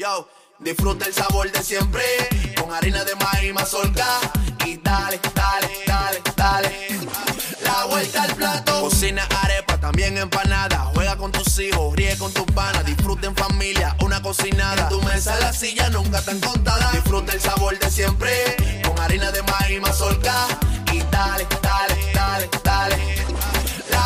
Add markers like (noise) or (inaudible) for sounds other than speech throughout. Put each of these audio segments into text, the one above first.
Yo, disfruta el sabor de siempre con harina de maíz mazorca y dale, dale, dale, dale. La vuelta al plato. Cocina arepa, también empanada. Juega con tus hijos, ríe con tus panas. Disfruta en familia, una cocinada. En tu mesa, la silla nunca tan contada. Disfruta el sabor de siempre con harina de maíz mazorca y dale, dale, dale, dale.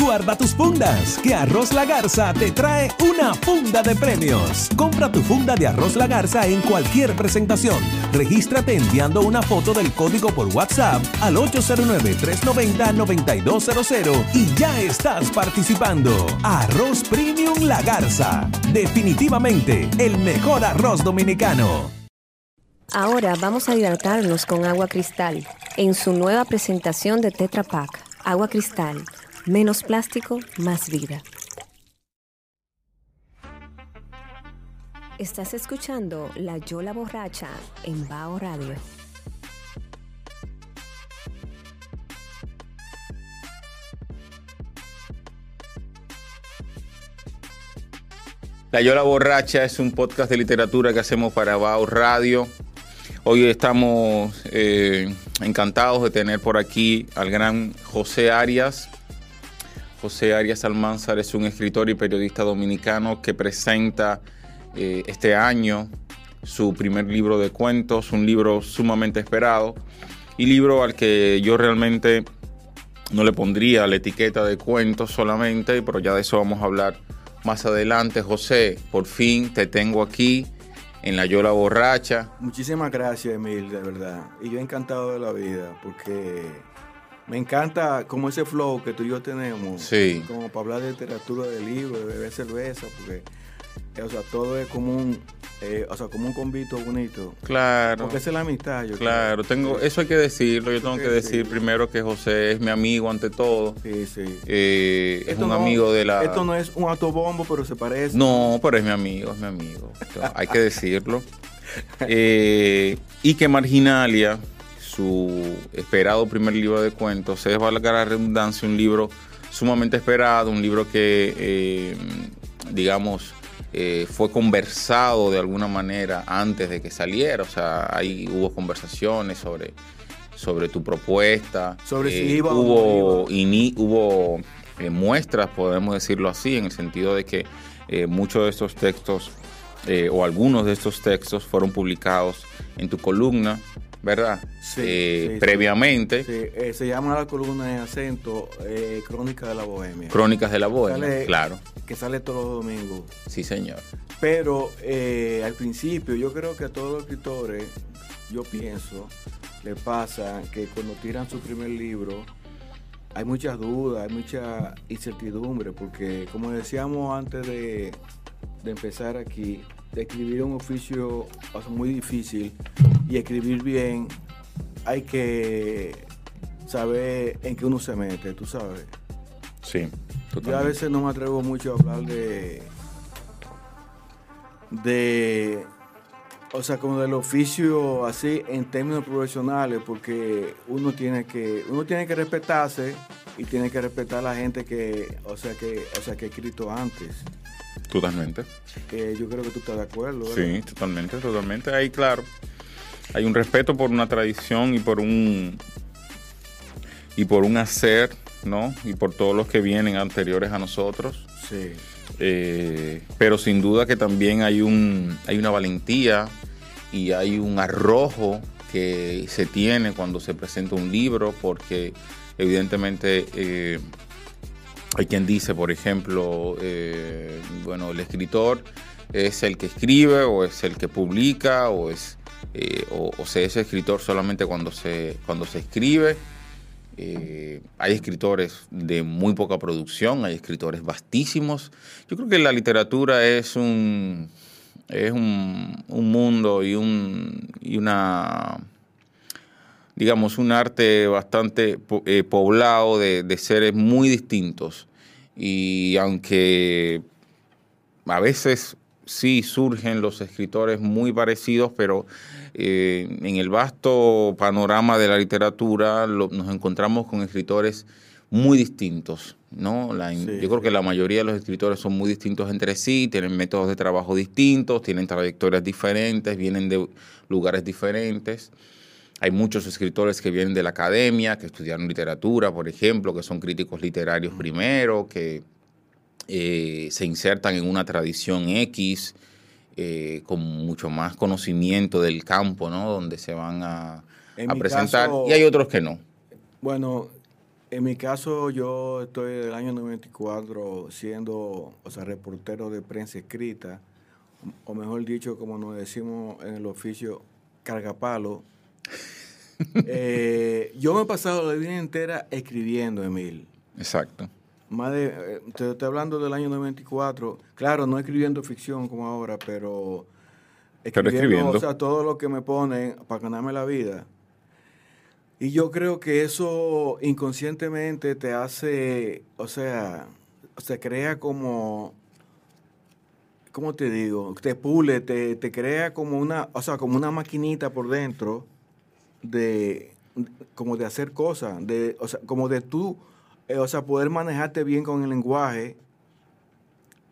Guarda tus fundas, que Arroz La Garza te trae una funda de premios. Compra tu funda de Arroz La Garza en cualquier presentación. Regístrate enviando una foto del código por WhatsApp al 809-390-9200 y ya estás participando. Arroz Premium La Garza. Definitivamente el mejor arroz dominicano. Ahora vamos a hidratarnos con agua cristal en su nueva presentación de Tetra Pak. Agua cristal, menos plástico, más vida. Estás escuchando La Yola Borracha en Bao Radio. La Yola Borracha es un podcast de literatura que hacemos para Bao Radio. Hoy estamos eh, encantados de tener por aquí al gran José Arias. José Arias Almanzar es un escritor y periodista dominicano que presenta eh, este año su primer libro de cuentos, un libro sumamente esperado y libro al que yo realmente no le pondría la etiqueta de cuentos solamente, pero ya de eso vamos a hablar más adelante. José, por fin te tengo aquí en la Yola Borracha. Muchísimas gracias, Emil, de verdad. Y yo encantado de la vida, porque me encanta como ese flow que tú y yo tenemos. Sí. Como para hablar de literatura, de libros, de beber cerveza, porque, eh, o sea, todo es como un, eh, o sea, como un convito bonito. Claro. Porque esa es la amistad, yo Claro, creo. tengo, eso hay que decirlo. Yo tengo Sí, que decir sí. primero que José es mi amigo ante todo. Sí, sí. Eh, es un no- amigo de la. Esto no es un autobombo, pero se parece. No, pero es mi amigo, es mi amigo. Hay que decirlo. (laughs) Eh, y que Marginalia, su esperado primer libro de cuentos, es, valga la redundancia, un libro sumamente esperado, un libro que, eh, digamos, eh, fue conversado de alguna manera antes de que saliera. O sea, ahí hubo conversaciones sobre, sobre tu propuesta. Sobre si Eh, iba o no hubo, ini- hubo muestras, podemos decirlo así, en el sentido de que muchos de estos textos eh, o algunos de estos textos fueron publicados en tu columna, ¿verdad? Sí, Eh, sí, previamente, Sí, eh, se llama la columna de acento eh, Crónica de la Bohemia. Crónicas de la Bohemia, Sale- claro, Que sale todos los domingos. sí señor. Pero eh, al principio yo creo que a todos los escritores, yo pienso, le pasa que cuando tiran su primer libro hay muchas dudas, hay mucha incertidumbre, porque como decíamos antes de, de empezar aquí, de escribir un oficio sea, muy difícil y escribir bien, hay que saber en qué uno se mete, tú sabes. Sí, Yo a totalmente. veces no me atrevo mucho a hablar de. de. O sea, como del oficio así en términos profesionales, porque uno tiene que. Uno tiene que respetarse y tiene que respetar a la gente que. O sea que. O sea que ha escrito antes. Totalmente. Que yo creo que tú estás de acuerdo, ¿verdad? Sí, totalmente, totalmente. Ahí, claro, hay un respeto por una tradición y por un y por un hacer, ¿no? Y por todos los que vienen anteriores a nosotros. Sí. Eh, pero sin duda que también hay un hay una valentía y hay un arrojo que se tiene cuando se presenta un libro, porque evidentemente eh, hay quien dice, por ejemplo, eh, bueno, el escritor es el que escribe o es el que publica o es eh, o, se es escritor solamente cuando se cuando se escribe. Eh, hay escritores de muy poca producción, hay escritores vastísimos. Yo creo que la literatura es un es un mundo y un y una digamos, un arte bastante eh, poblado de, de seres muy distintos. Y aunque a veces sí surgen los escritores muy parecidos, pero eh, en el vasto panorama de la literatura nos encontramos con escritores muy distintos. ¿no? yo creo que la mayoría de los escritores son muy distintos entre sí, tienen métodos de trabajo distintos, tienen trayectorias diferentes, vienen de lugares diferentes. Hay muchos escritores que vienen de la academia, que estudiaron literatura, por ejemplo, que son críticos literarios primero, que eh, se insertan en una tradición X, eh, con mucho más conocimiento del campo, ¿no? Donde se van a, presentar. y hay otros que no. Bueno, en mi caso yo estoy del año 94 siendo, o sea, reportero de prensa escrita, o mejor dicho, como nos decimos en el oficio, cargapalo. (laughs) Eh, yo me he pasado la vida entera escribiendo, Emil. Exacto. Más de, eh, te estoy hablando del año 94. Claro, no escribiendo ficción como ahora, pero escribiendo, O sea, todo lo que me ponen para ganarme la vida. Y yo creo que eso inconscientemente te hace, o sea, se crea como, ¿cómo te digo? Te pule, te, te crea como una, o sea, como una maquinita por dentro de, como de hacer cosas, de, o sea, como de tú eh, o sea, poder manejarte bien con el lenguaje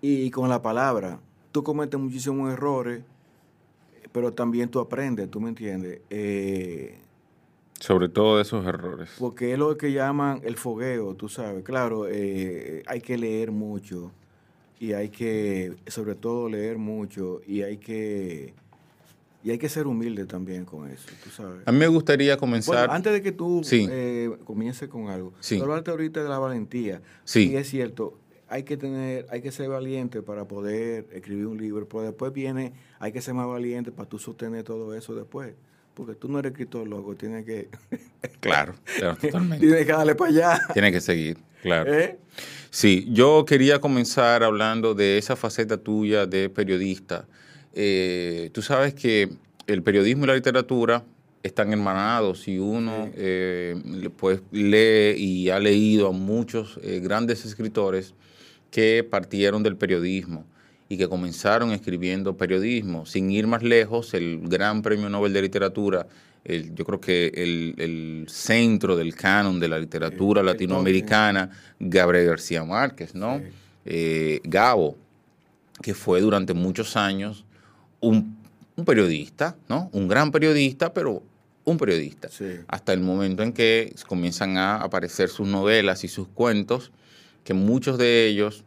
y con la palabra. Tú cometes muchísimos errores, pero también tú aprendes, ¿tú me entiendes? Eh, sobre todo esos errores. Porque es lo que llaman el fogueo, tú sabes. Claro, eh, hay que leer mucho y hay que, sobre todo, leer mucho y hay que y hay que ser humilde también con eso, tú sabes. A mí me gustaría comenzar... antes de que tú eh, comiences con algo, sí. hablarte ahorita de la valentía. Sí. Y es cierto, hay que tener, hay que ser valiente para poder escribir un libro, pero después viene, hay que ser más valiente para tú sostener todo eso después. Porque tú no eres escritor loco, tienes que... (laughs) claro, claro, (laughs) totalmente. tienes que darle para allá. Tienes que seguir, claro. ¿Eh? Sí, yo quería comenzar hablando de esa faceta tuya de periodista eh, tú sabes que el periodismo y la literatura están hermanados y uno eh, pues lee y ha leído a muchos eh, grandes escritores que partieron del periodismo y que comenzaron escribiendo periodismo. Sin ir más lejos, el gran premio Nobel de Literatura, yo creo que el, centro del canon de la literatura latinoamericana, Gabriel García Márquez, ¿no? Gabo, que fue durante muchos años un, periodista, ¿no? Un gran periodista, pero un periodista. Hasta el momento en que comienzan a aparecer sus novelas y sus cuentos, que muchos de ellos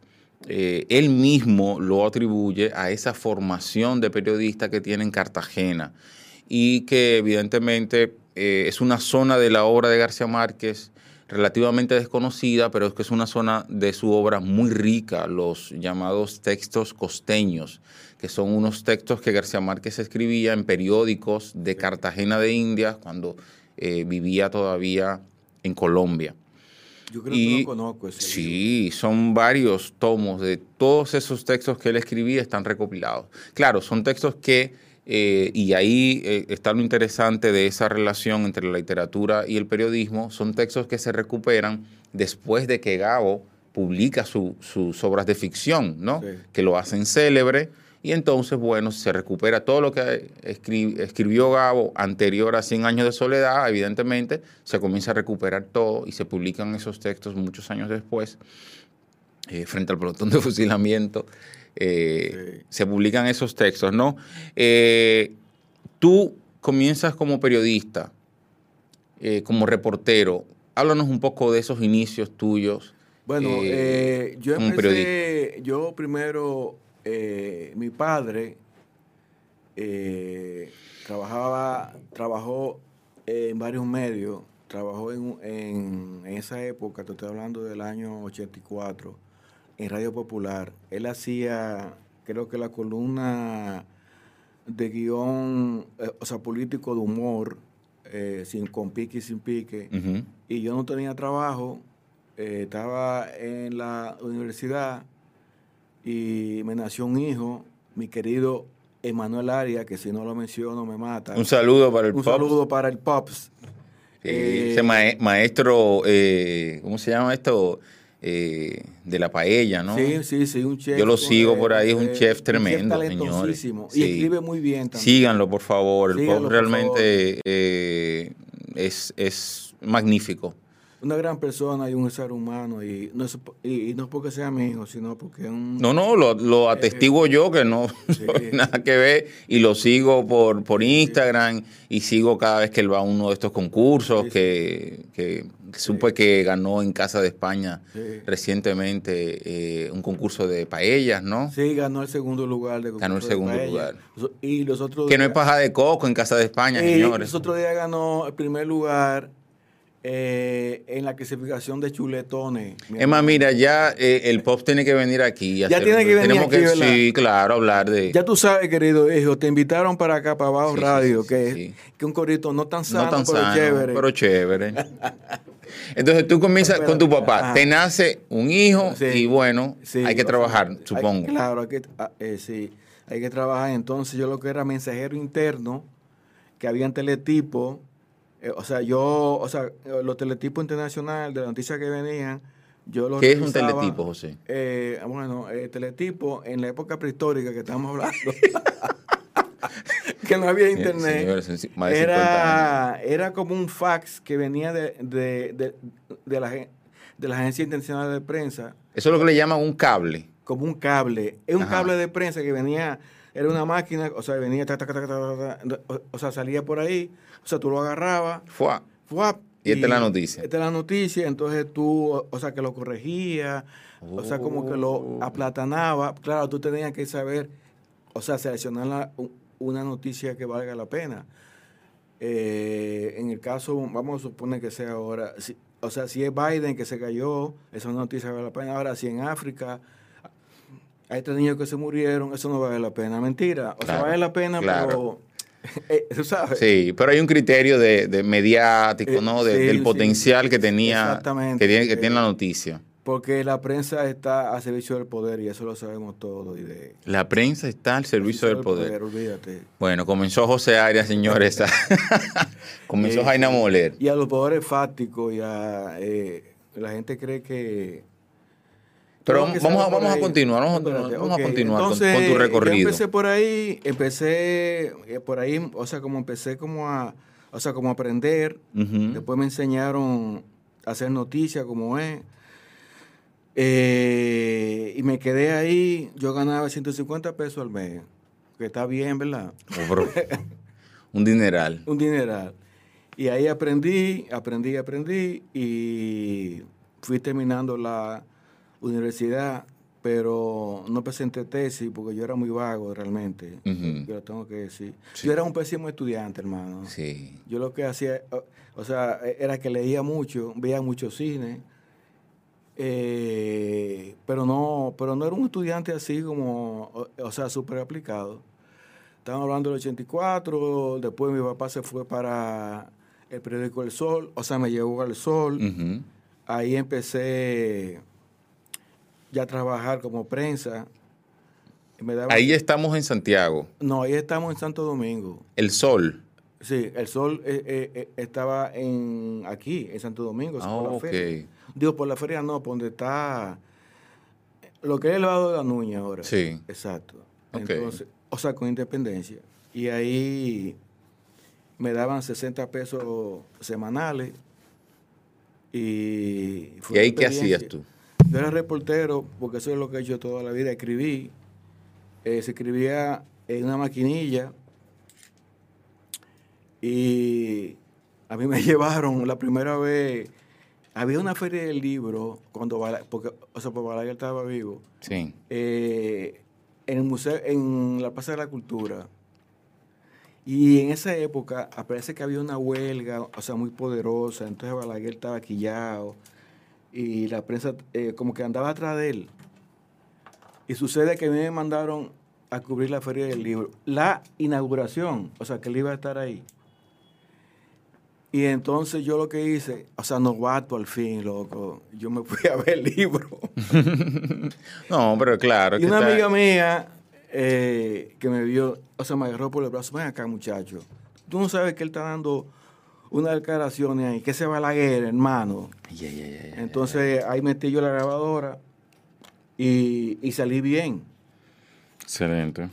eh, él mismo lo atribuye a esa formación de periodista que tiene en Cartagena y que evidentemente eh, es una zona de la obra de García Márquez relativamente desconocida, pero es que es una zona de su obra muy rica, los llamados textos costeños, que son unos textos que García Márquez escribía en periódicos de Cartagena de Indias cuando eh, vivía todavía en Colombia. Yo creo que no conozco ese Sí, son varios tomos de todos esos textos que él escribía están recopilados. Claro, son textos que, eh, y ahí eh, está lo interesante de esa relación entre la literatura y el periodismo, son textos que se recuperan después de que Gabo publica sus obras de ficción, ¿no? Que lo hacen célebre y entonces, bueno, se recupera todo lo que escribió Gabo anterior a 100 años de soledad, evidentemente, se comienza a recuperar todo y se publican esos textos muchos años después, eh, frente al pelotón de (laughs) fusilamiento, eh, se publican esos textos, ¿no? Eh, tú comienzas como periodista, como reportero, háblanos un poco de esos inicios tuyos. Bueno, yo empecé, yo primero eh, mi padre eh, trabajaba, trabajó en varios medios, trabajó en, en, esa época, te estoy hablando del año 84, en Radio Popular. Él hacía, creo que la columna de guion, eh, o sea, político de humor, sin, con pique y sin pique, y yo no tenía trabajo, estaba en la universidad y me nació un hijo, mi querido Emanuel Aria, que si no lo menciono me mata. Un saludo para el Un saludo para el Pops. ese eh, maestro, eh, ¿cómo se llama esto? eh, de la paella, ¿no? Sí, sí, sí, un chef. Yo lo sigo por ahí, es un eh, chef tremendo, talentosísimo. señores. Y Sí. escribe muy bien también. Síganlo, por favor. El Síganlo, pop por realmente eh, es, es magnífico. Una gran persona y un ser humano. Y no es, y, y no es porque sea mi hijo, sino porque un. No, no, lo, lo Eh, atestiguo yo que no (laughs) nada que ver y lo sigo por, por Instagram y sigo cada vez que él va a uno de estos concursos Sí, que, que supe que ganó en Casa de España recientemente eh, un concurso de paellas, ¿no? Sí, ganó el segundo lugar. De Ganó el de segundo lugar. Y los otros Que no es paja de coco en Casa de España, y señores. los otros días ganó el primer lugar eh, en la clasificación de chuletones. mi hermano. mira, ya eh, el pop tiene que venir aquí. Ya hacer- tiene que venir tenemos aquí, que, ¿verdad? Sí, claro, hablar de... Ya tú sabes, querido hijo, te invitaron para acá, para Abajo Sí, Radio, sí, que, sí. que un corito no tan sano, no tan pero sano, chévere. pero chévere. (laughs) Entonces tú comienzas con tu papá, Ajá. te nace un hijo y bueno, hay que trabajar, sea, hay- supongo. claro, hay que, ah, eh, sí, hay que trabajar. Entonces yo lo que era mensajero interno, que había en teletipo, eh, o sea, yo, o sea, eh, los teletipos internacionales de las noticias que venían, yo los ¿Qué es un teletipo, José? Eh, bueno, eh, teletipo en la época prehistórica que estamos hablando, (laughs) que no había internet. señores, en- más de 50 Era, era como un fax que venía de, de, de, de la, de la Agencia Internacional de Prensa, Eso es lo que le llaman un cable. como un cable. Es un Ajá. cable de prensa que venía, era una máquina, o sea, venía, ta, ta, ta, o, o sea, salía por ahí, o sea, tú lo agarrabas, Fua. ¡fuap! Y esta es la noticia. Esta es la noticia, entonces tú, o- sea, que lo corregía, o sea, como que lo Oh. aplatanaba. Claro, tú tenías que saber, o sea, seleccionar la- una noticia que valga la pena. Eh, en el caso, vamos a suponer que sea ahora, si- o sea, si es Biden que se cayó, esa noticia vale la pena. Ahora, si en África hay tres niños que se murieron, eso no vale la pena. Mentira, o sea, vale la pena, claro. pero, (laughs) tú sabes. Sí, pero hay un criterio de, de mediático, Eh, ¿no? De- sí, del sí. potencial que tenía, que tiene, que Eh, tiene la noticia. Porque la prensa está a servicio del poder y eso lo sabemos todos. Y de, La prensa está al servicio del poder. Olvídate. Bueno, comenzó José Arias, señores. (laughs) (laughs) comenzó Eh, Jaina Moler. Y a los poderes fácticos y a eh, la gente cree que. Pero vamos a- vamos continuar, vamos a- vamos continuar con- Entonces, con tu recorrido. Yo empecé por ahí, empecé eh, por ahí, o sea, como empecé como a, o sea, como a aprender. Después me enseñaron a hacer noticias como es. Eh, y me quedé ahí, yo ganaba 150 pesos al mes, que está bien, ¿verdad? Oh. (laughs) Un dineral. Un dineral. Y ahí aprendí, aprendí, aprendí y fui terminando la universidad, pero no presenté tesis porque yo era muy vago realmente. Yo lo tengo que decir. Sí. Yo era un pésimo estudiante, hermano. Sí. Yo lo que hacía, o, o sea, era que leía mucho, veía mucho cine, eh, pero no, pero no era un estudiante así como, o, o sea, súper aplicado. Estamos hablando del 84, después mi papá se fue para el periódico El Sol, o sea, me llevó al Sol. Ahí empecé ya trabajar como prensa. Me daba- Ahí estamos en Santiago. No, ahí estamos en Santo Domingo. El sol. Sí, el sol eh, eh, eh, estaba en aquí, en Santo Domingo, Ah, por la ok. feria. Digo, por la feria no, por donde está lo que es el lado de la Nuña ahora. Sí. Exacto. Ok. Entonces, o sea, con independencia. Y ahí me daban 60 pesos semanales. Y, fue ¿Y ahí qué hacías tú? Yo era reportero, porque eso es lo que he hecho toda la vida. Escribí. Eh, se escribía en una maquinilla. Y a mí me (laughs) llevaron la primera vez. Había una feria del libro, cuando Bala- porque, o sea, pues Balaguer estaba vivo, Sí. eh, en el museo, en la Plaza de la Cultura. Y en esa época aparece que había una huelga, o sea, muy poderosa. Entonces Balaguer estaba quillado y la prensa eh, como que andaba atrás de él. Y sucede que a mí me mandaron a cubrir la feria del libro. La inauguración, o sea, que él iba a estar ahí. Y entonces yo lo que hice, o sea, novato al fin, loco. Yo me fui a ver el libro. (laughs) No, pero claro. Y que una está- amiga mía eh, que me vio, o sea, me agarró por el brazo, ven acá, muchacho. Tú no sabes que él está dando una declaración ahí, que se va a la guerra, hermano. Entonces ahí metí yo la grabadora y, y salí bien. Excelente.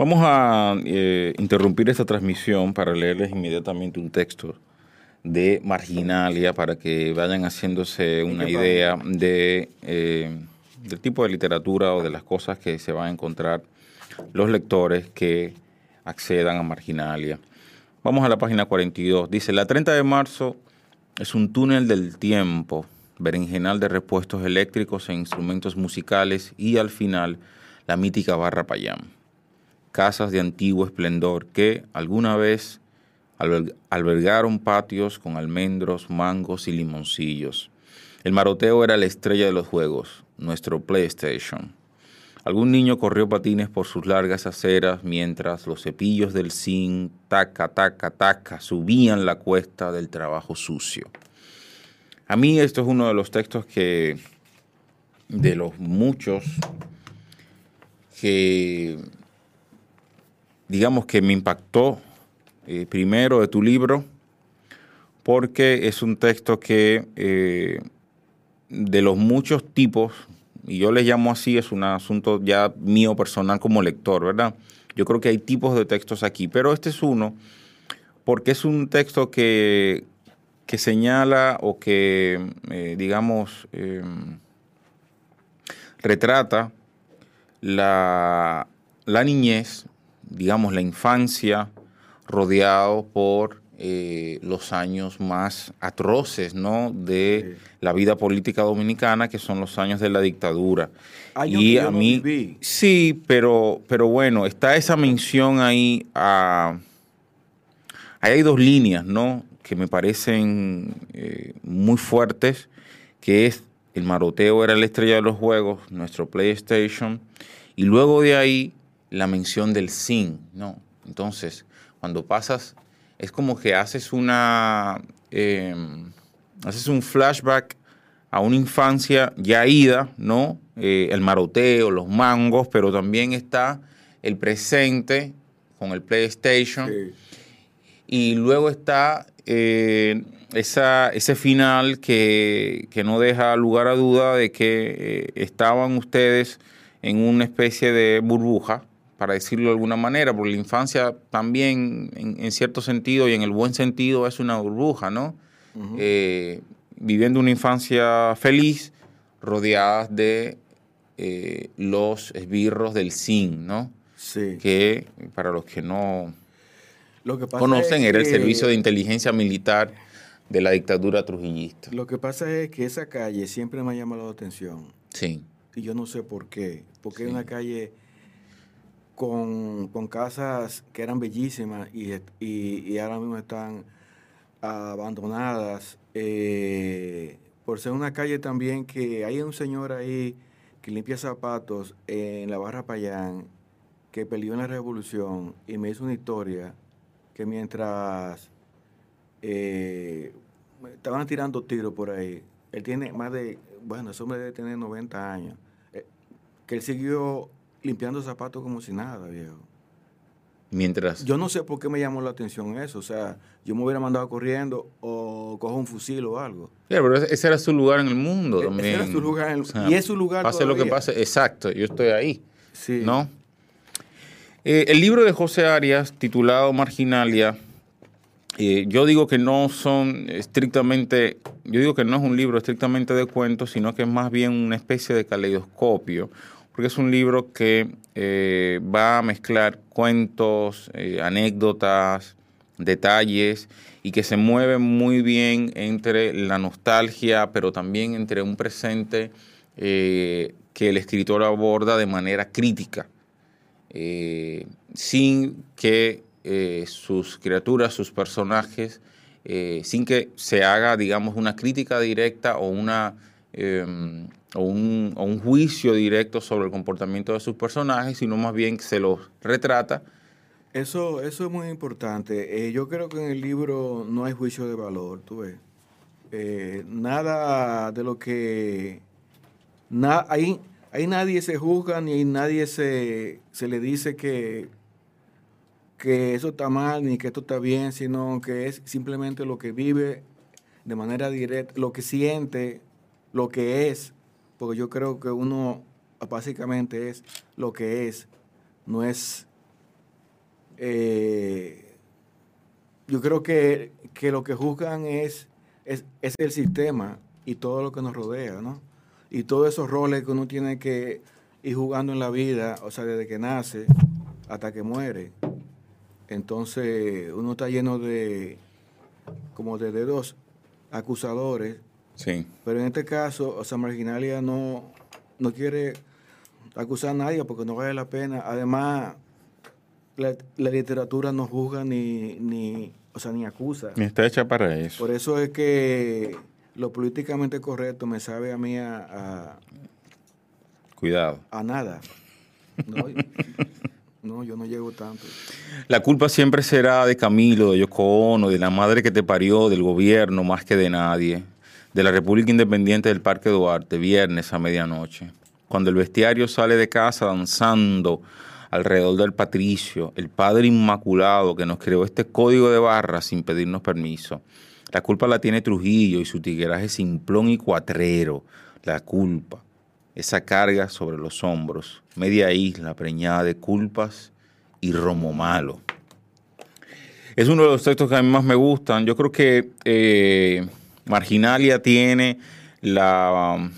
Vamos a eh, interrumpir esta transmisión para leerles inmediatamente un texto de Marginalia para que vayan haciéndose una idea de, eh, del tipo de literatura o de las cosas que se van a encontrar los lectores que accedan a Marginalia. Vamos a la página 42. Dice, la 30 de marzo es un túnel del tiempo, berenjenal de repuestos eléctricos e instrumentos musicales y al final la mítica barra Payam. Casas de antiguo esplendor que alguna vez albergaron patios con almendros, mangos y limoncillos. El maroteo era la estrella de los juegos, nuestro PlayStation. Algún niño corrió patines por sus largas aceras mientras los cepillos del zinc, taca, taca, taca, subían la cuesta del trabajo sucio. A mí esto es uno de los textos que, de los muchos, que digamos que me impactó eh, primero de tu libro, porque es un texto que eh, de los muchos tipos y yo les llamo así, es un asunto ya mío personal como lector, ¿verdad? Yo creo que hay tipos de textos aquí, pero este es uno porque es un texto que, que señala o que, eh, digamos, em, retrata la, la niñez, digamos, la infancia, rodeado por eh, los años más atroces ¿no? de la vida política dominicana, que son los años de la dictadura. y a mí, sí, pero, pero bueno, está esa mención ahí a... Ahí hay dos líneas, ¿no? Que me parecen eh, muy fuertes, que es el maroteo era la estrella de los juegos, nuestro PlayStation, y luego de ahí la mención del sin, ¿no? Entonces, cuando pasas es como que haces una. Em, haces un flashback a una infancia ya ida, ¿no? Eh, el maroteo, los mangos, pero también está el presente con el PlayStation. Y luego está eh, esa, ese final que, que, no deja lugar a duda de que eh, estaban ustedes en una especie de burbuja, para decirlo de alguna manera, porque la infancia también, en, cierto sentido y en el buen sentido, es una burbuja, ¿no? Eh, viviendo una infancia feliz, rodeadas de eh, los esbirros del SIN, ¿no? Sí. Que para los que no lo que conocen, era el servicio de inteligencia militar de la dictadura trujillista. Lo que pasa es que esa calle siempre me ha llamado la atención. Sí. Y yo no sé por qué. Porque es una calle con, casas que eran bellísimas y, y, ahora mismo están abandonadas. Eh, por ser una calle también que hay un señor ahí que limpia zapatos en la barra Payán, que peleó en la revolución y me hizo una historia que mientras eh, estaban tirando tiros por ahí, él tiene más de, bueno, ese hombre debe tener 90 años, eh, que él siguió limpiando zapatos como si nada, viejo. Mientras. Yo no sé por qué me llamó la atención eso. O sea, yo me hubiera mandado corriendo o cojo un fusil o algo. pero ese era su lugar en el mundo también. Ese era su lugar en el, y es su lugar. Pase lo que pase, exacto, yo estoy ahí. Sí. ¿No? Eh, el libro de José Arias, titulado Marginalia, eh, yo digo que no son estrictamente, yo digo que no es un libro estrictamente de cuentos, sino que es más bien una especie de caleidoscopio porque es un libro que eh, va a mezclar cuentos, eh, anécdotas, detalles y que se mueve muy bien entre la nostalgia, pero también entre un presente eh, que el escritor aborda de manera crítica, sin que sus criaturas, sus personajes, sin que se haga, digamos, una crítica directa o una o un, juicio directo sobre el comportamiento de sus personajes, sino más bien se los retrata. Eso, eso es muy importante. Eh, yo creo que en el libro no hay juicio de valor, tú ves. Eh, nada de lo que... ahí, ahí nadie se juzga ni nadie se, se le dice que, que eso está mal ni que esto está bien, sino que es simplemente lo que vive de manera directa, lo que siente, lo que es, porque yo creo que uno básicamente es lo que es, no es... eh, yo creo que, que lo que juzgan es, es, es el sistema y todo lo que nos rodea, ¿no? Y todos esos roles que uno tiene que ir jugando en la vida, o sea, desde que nace hasta que muere. Entonces, uno está lleno de, como de dedos acusadores, Sí. pero en este caso, o sea, Marginalia no, no quiere acusar a nadie porque no vale la pena. Además, la, la literatura no juzga ni, ni, o sea, ni acusa. Y está hecha para eso. Por eso es que lo políticamente correcto me sabe a mí a, a- Cuidado. a nada. No, (laughs) no, yo no llego tanto. La culpa siempre será de Camilo, de Yoko Ono, de la madre que te parió, del gobierno, más que de nadie. De la República Independiente del Parque Duarte, viernes a medianoche. Cuando el bestiario sale de casa danzando alrededor del patricio, el Padre Inmaculado que nos creó este código de barras sin pedirnos permiso. La culpa la tiene Trujillo y su tigueraje simplón y cuatrero. La culpa, esa carga sobre los hombros, media isla preñada de culpas y romo malo. Es uno de los textos que a mí más me gustan. Yo creo que eh, Marginalia tiene la,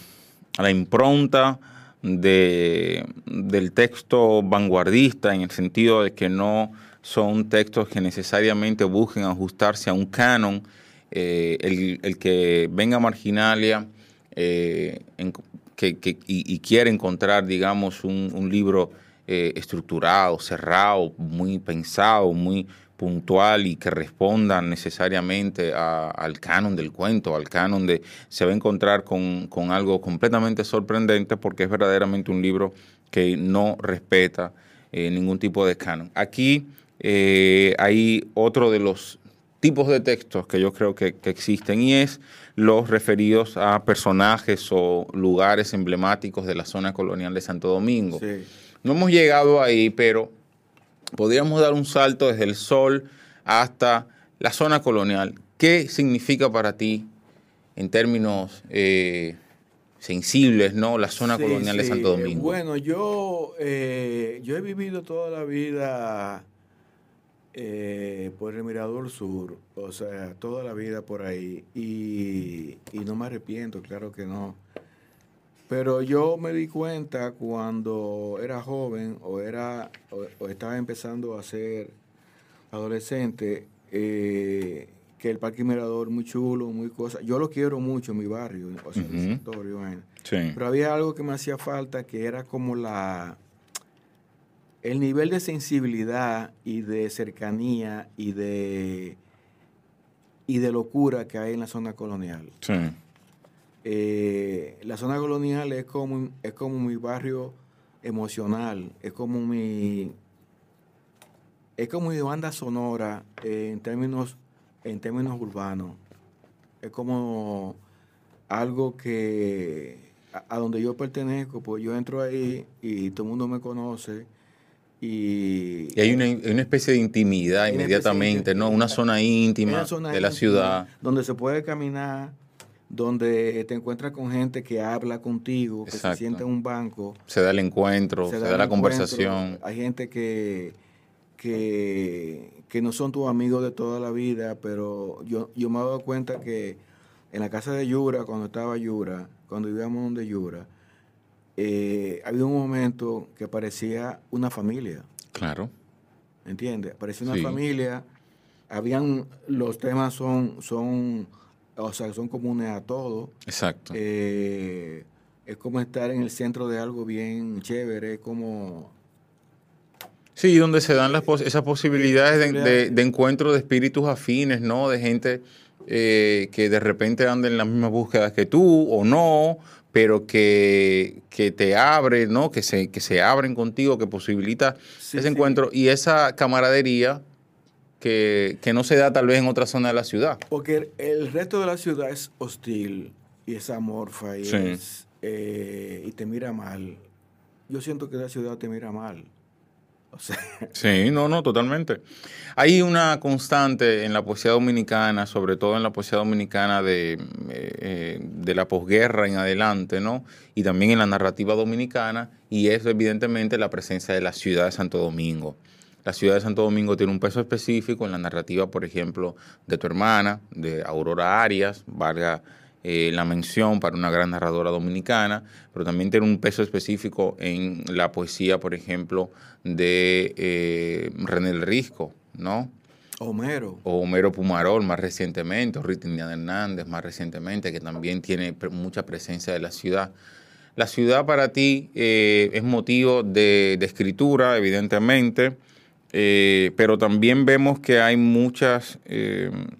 impronta de, del texto vanguardista en el sentido de que no son textos que necesariamente busquen ajustarse a un canon. Eh, el, que venga Marginalia eh, y, quiere encontrar, digamos, un, un libro eh, estructurado, cerrado, muy pensado, muy puntual y que responda necesariamente a- al canon del cuento, al canon de... Se va a encontrar con, con algo completamente sorprendente porque es verdaderamente un libro que no respeta eh, ningún tipo de canon. Aquí eh, hay otro de los tipos de textos que yo creo que, que existen y es los referidos a personajes o lugares emblemáticos de la zona colonial de Santo Domingo. Sí. No hemos llegado ahí, pero podríamos dar un salto desde el sol hasta la zona colonial. ¿Qué significa para ti en términos eh, sensibles, no, la zona Sí, colonial de. Santo Eh, Domingo? Bueno, yo, eh, yo he vivido toda la vida eh, por el Mirador Sur, o sea, toda la vida por ahí, y, y no me arrepiento, claro que no. Pero yo me di cuenta cuando era joven o, era, o, o estaba empezando a ser adolescente, eh, que el Parque Mirador muy chulo, muy cosa. Yo lo quiero mucho en mi barrio, o sea, el Ujú. sector, sí. Pero había algo que me hacía falta, que era como la el nivel de sensibilidad y de cercanía y de y de locura que hay en la zona colonial. sí. Eh, la zona colonial es como es como mi barrio emocional, es como mi es como mi banda sonora eh, en términos en términos urbanos. Es como algo que a, a donde yo pertenezco, pues yo entro ahí y todo el mundo me conoce y, Y hay una, hay una especie de intimidad inmediatamente, especie de ¿no? Una zona íntima una zona de la íntima ciudad. Donde se puede caminar, donde te encuentras con gente que habla contigo, que Exacto. se sienta en un banco. Se da el encuentro, se, da, la conversación. Hay gente que, que, que no son tus amigos de toda la vida, pero yo, yo me he dado cuenta que en la casa de Yura, cuando estaba Yura, cuando vivíamos donde Yura, eh, había un momento que parecía una familia. Claro. ¿entiendes? Parecía una Sí. familia, habían, los temas son, son, o sea, son comunes a todos. Exacto. Eh, es como estar en el centro de algo bien chévere, es como... Sí, donde se dan las pos- esas posibilidades de, de- Posibilidades. de encuentro de espíritus afines, ¿no? De gente eh, que de repente anda en las mismas búsquedas que tú o no, pero que, que te abre, ¿no? Que se, que se abren contigo, que posibilita Sí, ese sí. encuentro y esa camaradería que, que no se da tal vez en otra zona de la ciudad. Porque el resto de la ciudad es hostil y es amorfa y, Sí. es, eh, y te mira mal. Yo siento que la ciudad te mira mal. O sea. (laughs) Sí, no, no, totalmente. Hay una constante en la poesía dominicana, sobre todo en la poesía dominicana de, eh, de la posguerra en adelante, ¿no? Y también en la narrativa dominicana, y es evidentemente la presencia de la ciudad de Santo Domingo. La ciudad de Santo Domingo tiene un peso específico en la narrativa, por ejemplo, de tu hermana, de Aurora Arias, valga eh, la mención para una gran narradora dominicana, pero también tiene un peso específico en la poesía, por ejemplo, de eh, René el Risco, ¿no? Homero. O Homero Pumarol más recientemente, o Rita Hernández más recientemente, que también tiene mucha presencia de la ciudad. La ciudad para ti eh, es motivo de, escritura, evidentemente, pero también vemos que hay muchos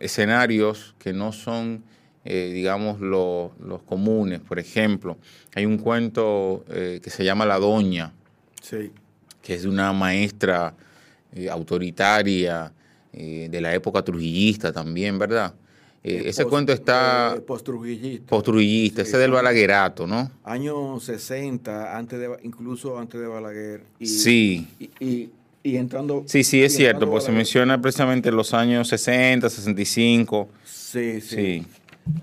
escenarios que no son eh, digamos, los comunes. Por ejemplo, hay un cuento eh, que se llama La Doña, que es de una maestra eh, autoritaria de la época trujillista también, ¿verdad? ese cuento está... post-trujillista. Post-trujillista, ese del Balaguerato, ¿no? Años 60, antes de, incluso antes de Balaguer. Y, sí. Y, y, entrando... Sí, sí, es cierto, pues se menciona precisamente los años 60, 65. Sí, sí. sí.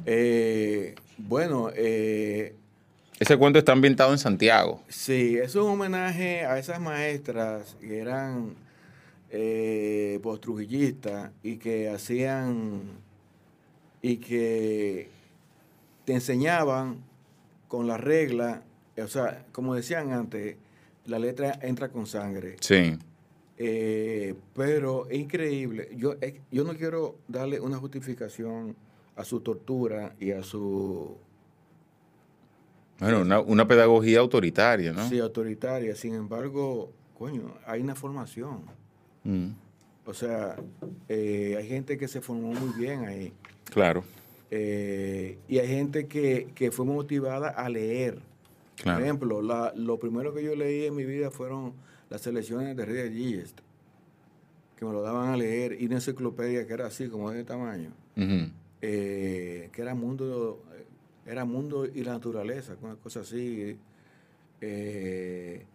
Eh, bueno, eh, ese cuento está ambientado en Santiago. Sí, es un homenaje a esas maestras que eran eh, postrujillistas y que hacían y que te enseñaban con la regla, o sea, como decían antes, la letra entra con sangre. Sí. Eh, pero es increíble. Yo, yo no quiero darle una justificación a su tortura y a su... Bueno, una, pedagogía autoritaria, ¿no? Sí, autoritaria. Sin embargo, coño, hay una formación. Mm. O sea, eh, hay gente que se formó muy bien ahí. Claro. Eh, y hay gente que, fue motivada a leer. Por ejemplo, la, lo primero que yo leí en mi vida fueron las selecciones de Río Gist, que me lo daban a leer, y una enciclopedia que era así, como de tamaño. Eh, que era mundo, era mundo y la naturaleza, una cosa así. Eh,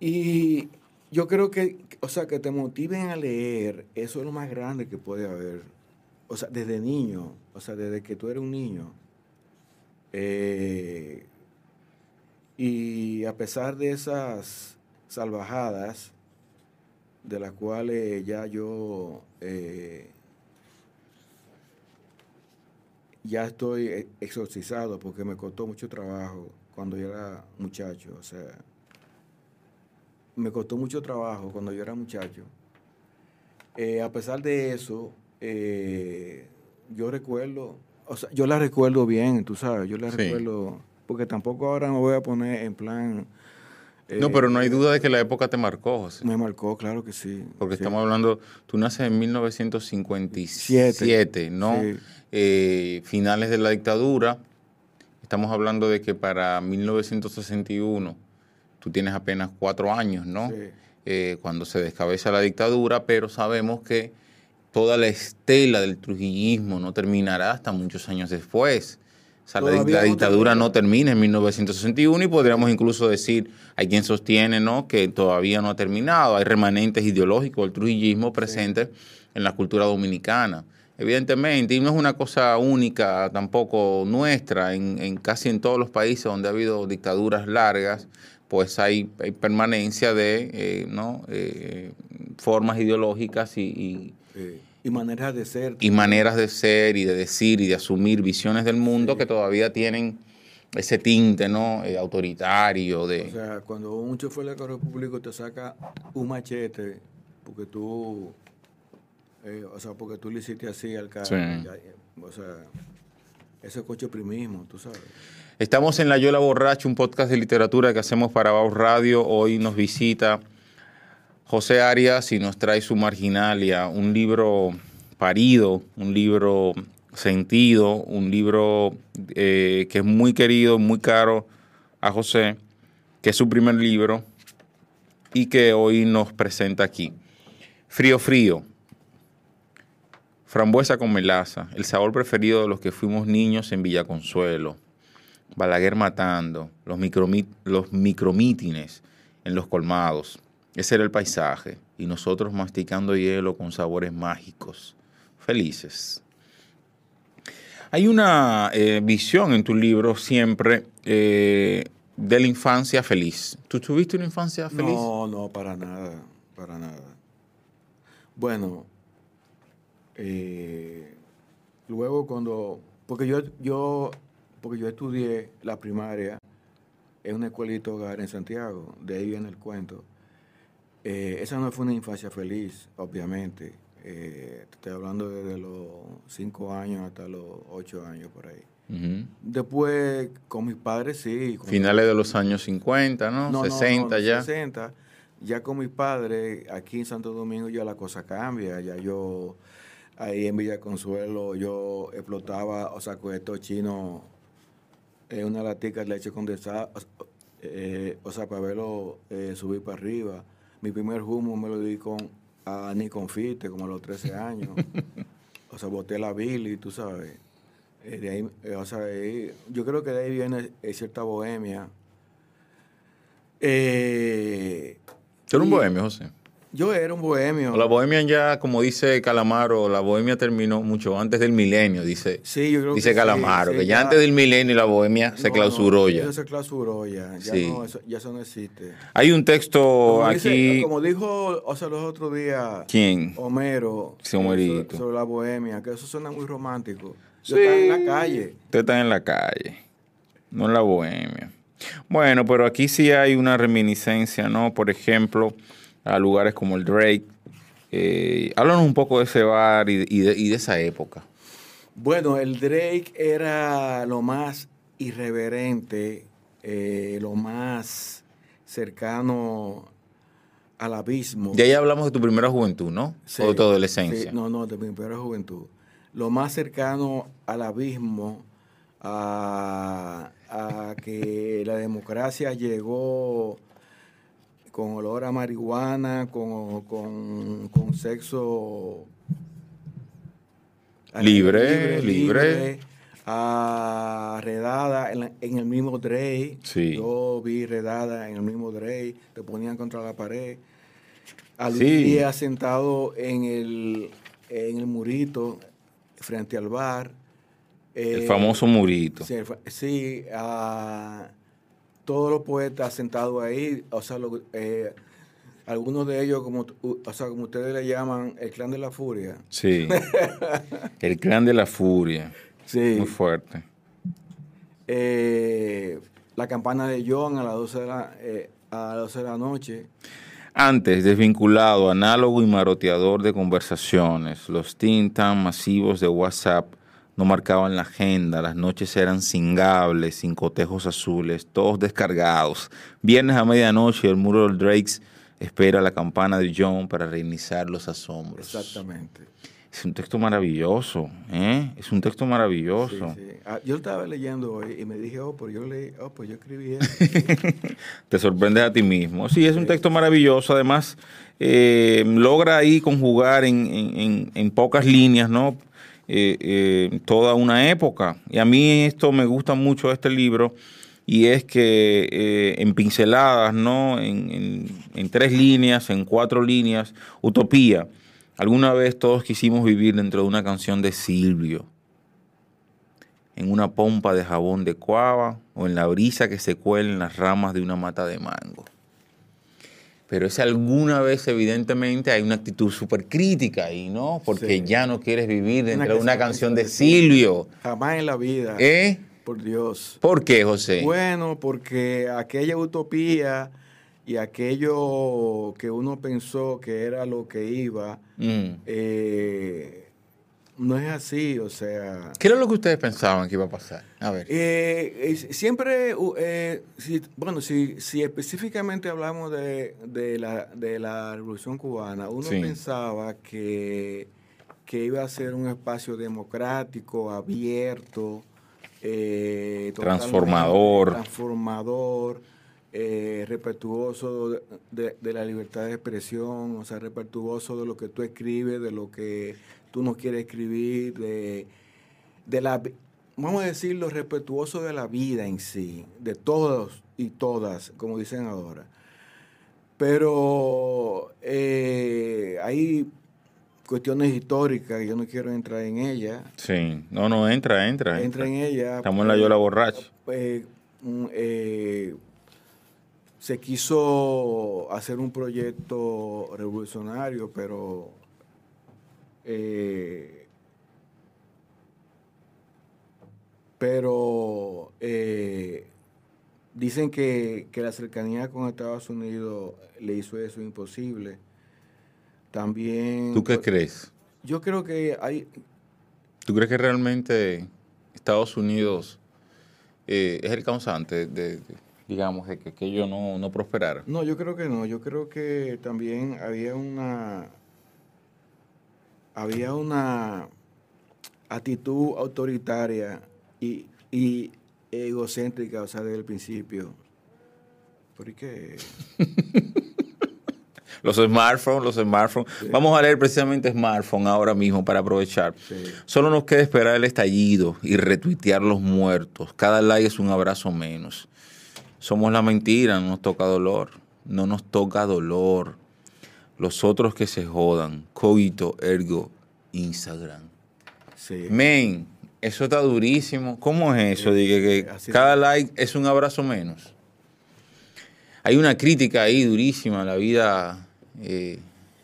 y yo creo que, o sea, que te motiven a leer, eso es lo más grande que puede haber. O sea, desde niño, o sea, desde que tú eres un niño. Eh, y a pesar de esas salvajadas, de las cuales ya yo ya estoy e, exorcizado porque me costó mucho trabajo cuando yo era muchacho. O sea, me costó mucho trabajo cuando yo era muchacho. Eh, a pesar de eso, eh, yo recuerdo, o sea, yo la recuerdo bien, tú sabes, yo la recuerdo, porque tampoco ahora me voy a poner en plan no, pero no hay duda de que la época te marcó, José. Me marcó, claro que sí. Porque estamos hablando, tú naces en 1957, ¿no? Eh, finales de la dictadura. Estamos hablando de que para 1961 tú tienes apenas cuatro años, ¿no? Eh, cuando se descabeza la dictadura, pero sabemos que toda la estela del trujillismo no terminará hasta muchos años después la, dictadura no termina en 1961 y podríamos incluso decir, hay quien sostiene ¿no? que todavía no ha terminado, hay remanentes ideológicos del trujillismo presentes en la cultura dominicana. Evidentemente, y no es una cosa única tampoco nuestra, en, casi en todos los países donde ha habido dictaduras largas, pues hay, permanencia de eh, ¿no? Eh, formas ideológicas y y maneras de ser. Y maneras de ser y de decir y de asumir visiones del mundo que todavía tienen ese tinte no eh, autoritario de o sea cuando un chofer de carro público te saca un machete porque tú eh, o sea porque tú le hiciste así al carro o sea ese coche primismo tú sabes. Estamos en la Yola Borracho un podcast de literatura que hacemos para Baus Radio. Hoy nos visita José Arias y nos trae su marginalia, un libro parido, un libro sentido, un libro eh, que es muy querido, muy caro a José, que es su primer libro y que hoy nos presenta aquí. Frío Frío, frambuesa con melaza, el sabor preferido de los que fuimos niños en Villa Consuelo, Balaguer matando, los, los micromítines en los colmados Ese era el paisaje. Y nosotros masticando hielo con sabores mágicos. Felices. Hay una eh, visión en tu libro siempre eh, de la infancia feliz. ¿Tú tuviste una infancia feliz? No, no, para nada, para nada. Bueno, eh, luego cuando, porque yo, yo, porque yo estudié la primaria en una escuelita hogar en Santiago, de ahí viene el cuento. Esa no fue una infancia feliz, obviamente. Eh, estoy hablando desde los 5 años hasta los 8 años por ahí. Después, con mis padres, sí. Finales de los años 50, ¿no? 60 ya. 60. Ya con mis padres, aquí en Santo Domingo ya la cosa cambia. Ya yo, ahí en Villa Consuelo, yo explotaba, o sea, con estos chinos, eh, una latica de leche condensada, eh, o sea, para verlo eh, subir para arriba. Mi primer humo me lo di con ni confite como a los 13 (laughs) años. o sea, boté la Billy, tú sabes. Eh, de ahí, eh, o sea, yo creo que de ahí viene eh, cierta bohemia. Eh, ¿Tú eres un bohemio, José? Yo era un bohemio. La bohemia ya, como dice Calamaro, la bohemia terminó mucho antes del milenio, dice, sí, yo creo dice Calamaro, que ya, antes del milenio la bohemia se clausuró ya. ya. Se clausuró ya, ya, no, eso, ya eso no existe. Hay un texto aquí... como dijo o sea, los otros días... ¿Quién? Homero. Sí, Homerito. Sobre, la bohemia, que eso suena muy romántico. Yo sí. en la calle. Usted está en la calle, no en la bohemia. Bueno, pero aquí sí hay una reminiscencia, ¿no? Por ejemplo a lugares como el Drake. Eh, háblanos un poco de ese bar y de, esa época. Bueno, el Drake era lo más irreverente, eh, lo más cercano al abismo. De ahí hablamos de tu primera juventud, ¿no? Sí, o de tu adolescencia. no, no, de mi primera juventud. Lo más cercano al abismo, a, a que la democracia llegó con olor a marihuana, con, con, sexo libre, libre, a redada en, el mismo Dre. Yo vi redada en el mismo Dre, te ponían contra la pared. Al día sentado en el, en el murito frente al bar. el famoso murito. Sí, sí todos los poetas sentados ahí, o sea, eh, algunos de ellos, como, o sea, como ustedes le llaman, el clan de la furia. Sí. (laughs) el clan de la furia. Sí. Muy fuerte. Eh, la campana de John a las 12 de la, eh, a las 12 de la noche. Antes, desvinculado, análogo y maroteador de conversaciones, los tintan masivos de WhatsApp no marcaban la agenda, las noches eran cingables, sin cotejos azules, todos descargados. Viernes a medianoche el muro del Drakes espera la campana de John para reiniciar los asombros. Exactamente. Es un texto maravilloso, ¿eh? Es un texto maravilloso. Sí, sí. Ah, yo estaba leyendo hoy y me dije, oh, pues yo leí, oh, pues yo escribí (laughs) Te sorprendes a ti mismo. Sí, es un texto maravilloso. Además, eh, logra ahí conjugar en, en, en pocas líneas, ¿no? Eh, eh, toda una época. Y a mí esto me gusta mucho este libro y es que eh, en pinceladas, ¿no? En, tres líneas, en cuatro líneas, utopía. Alguna vez todos quisimos vivir dentro de una canción de Silvio, en una pompa de jabón de cuava o en la brisa que se cuela en las ramas de una mata de mango pero es alguna vez evidentemente hay una actitud súper crítica ahí, ¿no? Porque ya no quieres vivir dentro de una canción de Silvio. Jamás en la vida. ¿Eh? Por Dios. ¿Por qué, José? Bueno, porque aquella utopía y aquello que uno pensó que era lo que iba, mm. eh, no es así, o sea... ¿Qué era lo que ustedes pensaban que iba a pasar? A ver. Eh, siempre, eh, bueno, si, si específicamente hablamos de, la, de la Revolución Cubana, uno pensaba que, que iba a ser un espacio democrático, abierto, eh, transformador. Transformador, respetuoso de, de la libertad de expresión, o sea, respetuoso de lo que tú escribes, de lo que tú no quieres escribir, de, de la, vamos a decirlo, respetuoso de la vida en sí, de todos y todas, como dicen ahora. Pero eh, hay cuestiones históricas, yo no quiero entrar en ellas. Sí, no, no, entra, entra. Entra en ella. Estamos en la yola borracha. Eh, eh, se quiso hacer un proyecto revolucionario, pero eh, pero eh, dicen que, que la cercanía con Estados Unidos le hizo eso imposible. También. ¿Tú qué crees? Yo creo que hay. ¿Tú crees que realmente Estados Unidos eh, es el causante de, de- digamos, de que aquello no, no prosperara? No, yo creo que no. Yo creo que también había una. Había una actitud autoritaria y, y egocéntrica, o sea, desde el principio. ¿Por qué? (laughs) Los smartphones, los smartphones. Vamos a leer precisamente smartphone ahora mismo para aprovechar. Sí. Solo nos queda esperar el estallido y retuitear los muertos. Cada like es un abrazo menos. Somos la mentira, no nos toca dolor. No nos toca dolor. Los otros que se jodan. Cogito, ergo, Instagram. Sí. Men, eso está durísimo. ¿Cómo es eso? Dije que Así cada like es un abrazo menos. Hay una crítica ahí durísima a la vida. eh,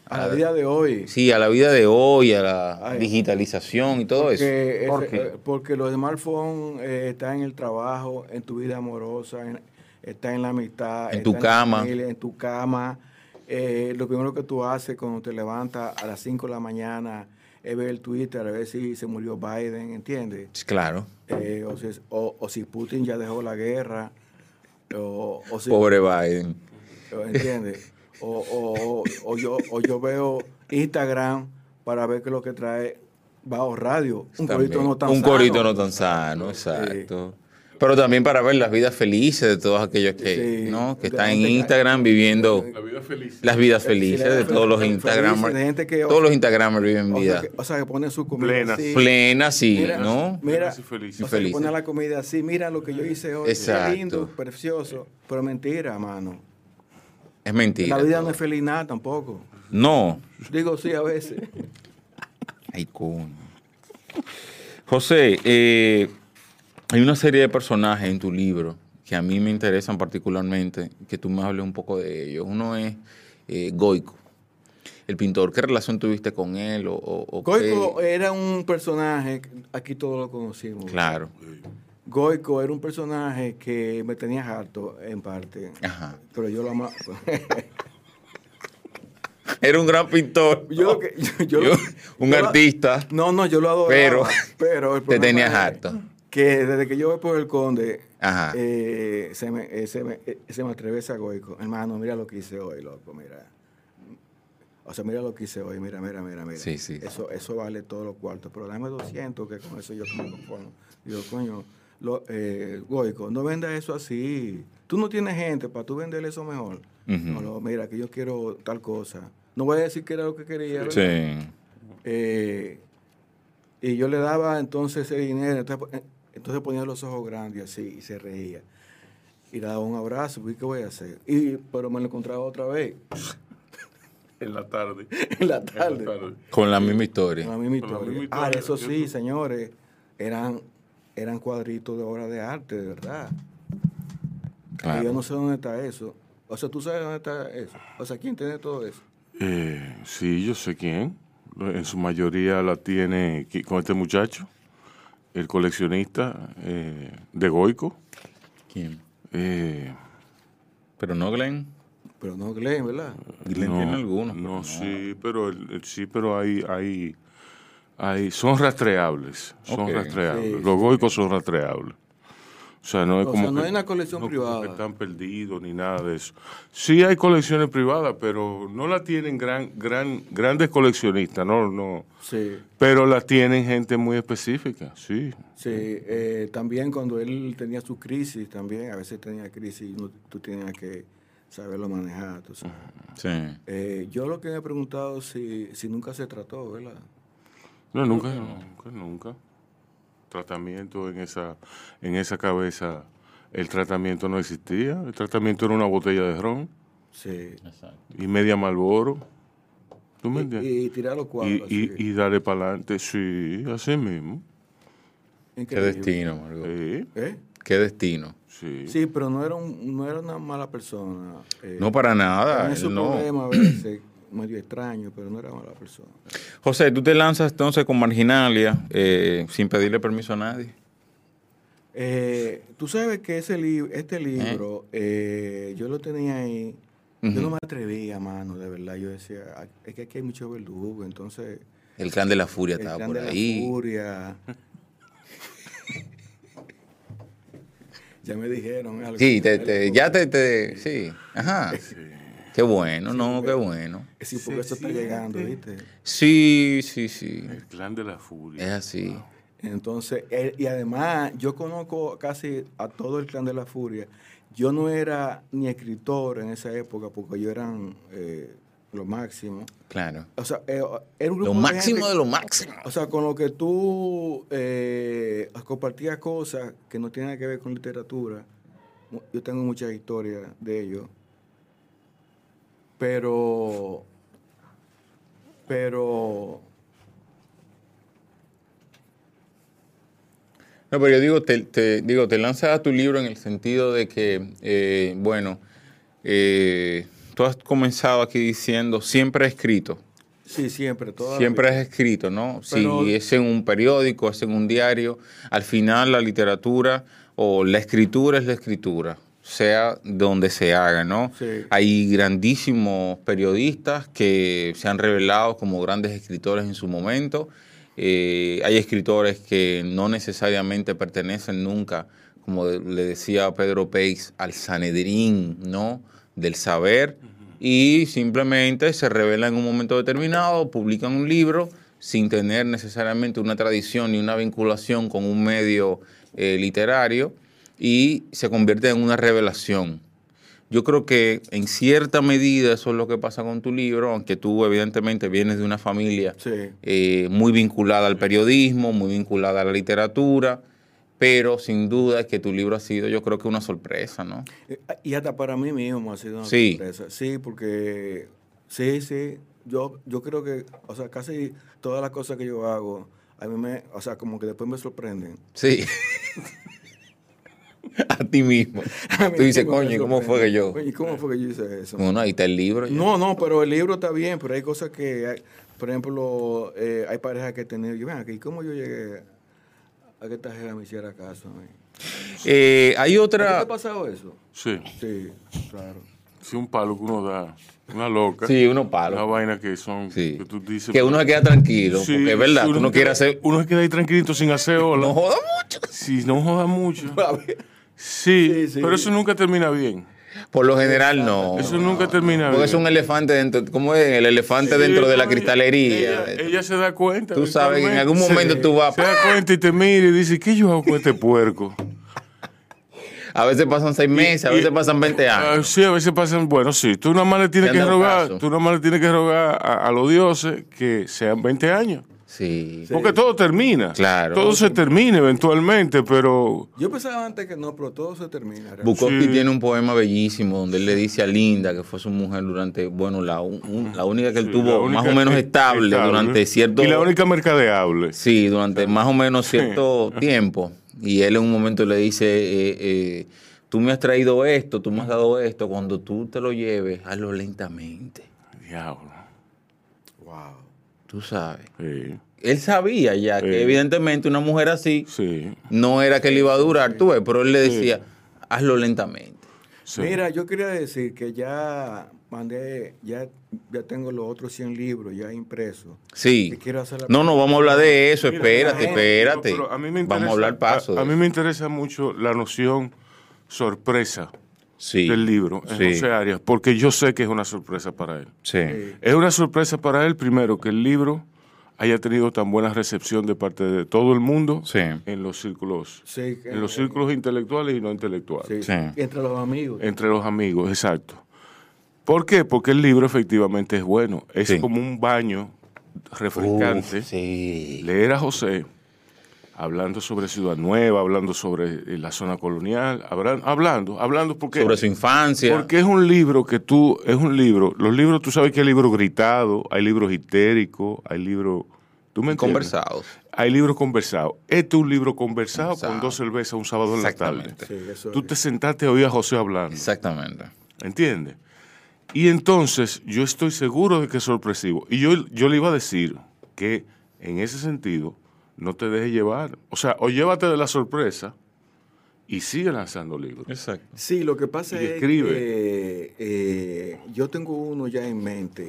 A la vida de hoy. Sí, a la vida de hoy, a la Ay. digitalización y todo Porque, eso. ¿Por qué? eh, porque los smartphones eh, están en el trabajo, en tu vida amorosa, en- está en la amistad, En está tu cama. familia, en tu cama. Eh, lo primero que tú haces cuando te levantas a las 5 de la mañana es ver el Twitter a ver si se murió Biden, ¿entiendes? Claro, Eh, o, si, o- o si Putin ya dejó la guerra, o, o si, pobre Biden. ¿entiendes? O, yo, o yo veo Instagram para ver qué es lo que trae bajo radio. Un También. corito no tan Un sano. corito no tan sano, exacto. Pero también para ver las vidas felices de todos aquellos que, Sí. ¿no? que están en Instagram viviendo La vida feliz. las vidas felices de todos los feliz, Instagramers. de gente que- todos los Instagramers viven O sea, vida que, o sea, que pone su comida Plenas. así. plena, sí, Mira, ¿no? Mira, felices. o sea, que la comida así, mira lo que yo hice hoy. Exacto. Qué lindo, precioso. Pero mentira, mano. Es mentira. La vida no es feliz nada tampoco. No. Digo sí a veces. Ay, coño. José, eh, hay una serie de personajes en tu libro que a mí me interesan particularmente, que tú me hables un poco de ellos. Uno es eh, Goico, el pintor. ¿Qué relación tuviste con él? O, o- Goico qué? era un personaje, aquí todos lo conocimos. Claro. Goico era un personaje que me tenía harto en parte. Ajá. Pero yo lo amaba. (laughs) Era un gran pintor. yo lo que, yo, yo (laughs) un artista. No, no, yo lo adoraba. Pero pero el (laughs) te tenías harto. Que desde que yo voy por el conde, eh, se, me, eh, se, me, eh, se me atrevesa a Goico. Hermano, mira lo que hice hoy, loco, mira. O sea, mira lo que hice hoy, mira, mira, mira, mira. Sí, sí. Eso, eso vale todos los cuartos, pero dame 200, que con eso yo me conformo. Digo, coño, lo, Goico, no vendas eso así. Tú no tienes gente para tú venderle eso mejor. No, mira, que yo quiero tal cosa. No voy a decir que era lo que quería, ¿verdad? Sí. Y yo le daba entonces ese dinero, entonces, entonces ponía los ojos grandes así y se reía. Y le daba un abrazo, ¿y qué voy a hacer? Y, pero me lo encontraba otra vez, (laughs) En la tarde. (laughs) en la En tarde. la tarde. Con la misma historia. Con la misma la historia. Ah, eso sí, señores, eran, eran cuadritos de obra de arte, de verdad. Claro. Y yo no sé dónde está eso. O sea, ¿tú sabes dónde está eso? O sea, ¿quién tiene todo eso? Eh, sí, yo sé quién. En su mayoría la tiene con este muchacho, el coleccionista eh, de Goico. ¿Quién? Eh, Pero no Glenn. Pero no Glenn, ¿verdad? Glenn tiene algunos. pero No, sí, pero el- el- sí, pero hay, hay, hay, son rastreables, son rastreables. Sí, Los goicos son rastreables. O sea, no es O como sea, no que- hay una colección no que privada. están perdidos ni nada de eso. Sí hay colecciones privadas, pero no la tienen gran, gran, grandes coleccionistas, no, no. Sí. Pero la tienen gente muy específica, sí. Sí, eh, también cuando él tenía su crisis, también a veces tenía crisis y tú tenías que saberlo manejar. tú sabes. Sí. Eh, yo lo que me he preguntado si, si nunca se trató, ¿verdad? No, nunca, nunca, nunca. Tratamiento en esa, en esa cabeza, el tratamiento no existía. El tratamiento era una botella de ron. Sí. y media Malboro. ¿Tú me Y, entiendes? y tirar los cuadros. Y, y, y darle para adelante, sí, así mismo. Qué Increíble. destino, Margot. Sí, ¿Eh? Qué destino. sí. Sí, pero no era, un- no era una mala persona. eh, No para nada. tenía su no. problema a veces, medio extraño, pero no era mala persona. José, tú te lanzas entonces con Marginalia eh, sin pedirle permiso a nadie. Eh, tú sabes que ese libro, este libro, eh, yo lo tenía ahí. Yo no me atrevía, mano, de verdad. Yo decía, "Ah, es que aquí hay mucho verdugo, entonces. El clan de la furia El estaba clan por de la furia. (laughs) ya me dijeron algo. Sí, te, te- ya te, te- sí, ajá. Qué bueno, no, qué bueno. Sí, porque eso está llegando, ¿viste? Sí, sí, sí, El clan de la furia. es así. Entonces, y además, yo conozco casi a todo el clan de la furia. Yo no era ni escritor en esa época, porque yo eran eh, lo máximo. Claro. O sea, eh, era un grupo Lo de máximo gente- de lo máximo. O sea, con lo que tú eh, compartías cosas que no tienen que ver con literatura. Yo tengo muchas historias de ello. Pero. Pero. No, pero yo digo, te, te- digo, te lanzas a tu libro en el sentido de que, eh, bueno, eh, tú has comenzado aquí diciendo, siempre he escrito, Sí, siempre. Toda siempre has escrito, ¿no? Pero- si es en un periódico, es en un diario, al final la literatura o la escritura es la escritura, sea donde se haga, ¿no? Sí. Hay grandísimos periodistas que se han revelado como grandes escritores en su momento. Eh, hay escritores que no necesariamente pertenecen nunca, como de- le decía Pedro Peix, al Sanedrín, ¿no? Del saber. Y simplemente se revelan en un momento determinado, publican un libro sin tener necesariamente una tradición ni una vinculación con un medio eh, literario y se convierte en una revelación. Yo creo que en cierta medida eso es lo que pasa con tu libro, aunque tú evidentemente vienes de una familia Sí. eh, muy vinculada al periodismo, muy vinculada a la literatura, pero sin duda es que tu libro ha sido yo creo que una sorpresa, ¿no? Y hasta para mí mismo ha sido una Sí. sorpresa. Sí, porque sí, sí. Yo, yo creo que, o sea, casi todas las cosas que yo hago, a mí me, o sea, como que después me sorprenden. Sí. (laughs) (laughs) a ti mismo. (laughs) A Tú dices, coño, ¿cómo fue que yo? ¿y cómo fue que yo hice eso? Bueno, ahí está el libro. ya. No, no, pero el libro está bien, pero hay cosas que, hay- por ejemplo, eh, hay parejas que he tenido. Yo, ven aquí, ¿cómo yo llegué a que esta jeva me hiciera caso? a mí? Eh, hay ¿A ti te otra... ha pasado eso? Sí, Sí, claro. sí, un palo que uno da, una loca. Sí, unos Una palos. vaina que son, Sí. que tú dices. Que uno se queda tranquilo, Sí, porque es verdad, uno queda- hacer... Uno se queda ahí tranquilito sin hacer ola. No joda mucho. Sí, no joda mucho. (laughs) Sí, Sí, sí. pero eso nunca termina bien. Por lo general no. Eso nunca termina Porque bien. es un elefante dentro, ¿cómo es? El elefante dentro de la cristalería. Ella, ella se da cuenta. Tú sabes que en algún momento tú vas- Se da cuenta y te mira y dice, ¿qué yo hago con este puerco? A veces pasan seis meses, a Y- veces pasan 20 Ah, años. sí, a veces pasan, bueno, sí, tú nada más le tienes que rogar, caso. tú nada más le tienes que rogar a, a los dioses que sean 20 años. Sí. Porque todo termina. Claro. Todo se termina eventualmente, pero Yo pensaba antes que no, pero todo se termina. realmente. Bukowski Sí. tiene un poema bellísimo donde él le dice a Linda, que fue su mujer durante, bueno, la, un- la única que él sí, tuvo más o menos estable, durante cierto... Y la única mercadeable. Sí, durante más o menos cierto (laughs) tiempo. Y él en un momento le dice, eh, eh, tú me has traído esto, tú me has dado esto, cuando tú te lo lleves, hazlo lentamente. Diablo. Wow. Tú sabes. Sí, Él sabía ya Sí. que evidentemente una mujer así sí. no era que le iba a durar, tú ves, pero él le decía, hazlo lentamente. sí. Mira, yo quería decir que ya mandé, ya, ya tengo los otros 100 libros ya impresos. Sí. Quiero hacer la- No, no, vamos a hablar de eso, Mira, espérate, gente- espérate. Pero a mí me vamos a hablar paso. A, a mí me interesa mucho la noción sorpresa sí. del libro en Sí. José Arias, porque yo sé que es una sorpresa para él. Sí. Es una sorpresa para él, primero, que el libro haya tenido tan buena recepción de parte de todo el mundo Sí. en los círculos, Sí, en los círculos intelectuales y no intelectuales. Sí, Sí. Entre los amigos. Entre los amigos, exacto. ¿Por qué? Porque el libro efectivamente es bueno. Es Sí. como un baño refrescante. Uf, sí. Leer a José hablando sobre Ciudad Nueva, hablando sobre eh, la zona colonial, hablan- hablando, hablando porque Sobre su infancia. porque es un libro que tú, es un libro, los libros, tú sabes que hay libros gritados, hay libros histéricos, hay libros, tú me entiendes? conversados. Hay libros conversados. Este es un libro conversado con dos cervezas un sábado en la tarde. Exactamente. Sí, eso Tú es. te sentaste a oír a José hablando. Exactamente. ¿Entiendes? Y entonces yo estoy seguro de que es sorpresivo. Y yo, yo le iba a decir que en ese sentido no te dejes llevar. O sea, o llévate de la sorpresa y sigue lanzando libros. Exacto. Sí, lo que pasa Y es escribe. que eh, yo tengo uno ya en mente,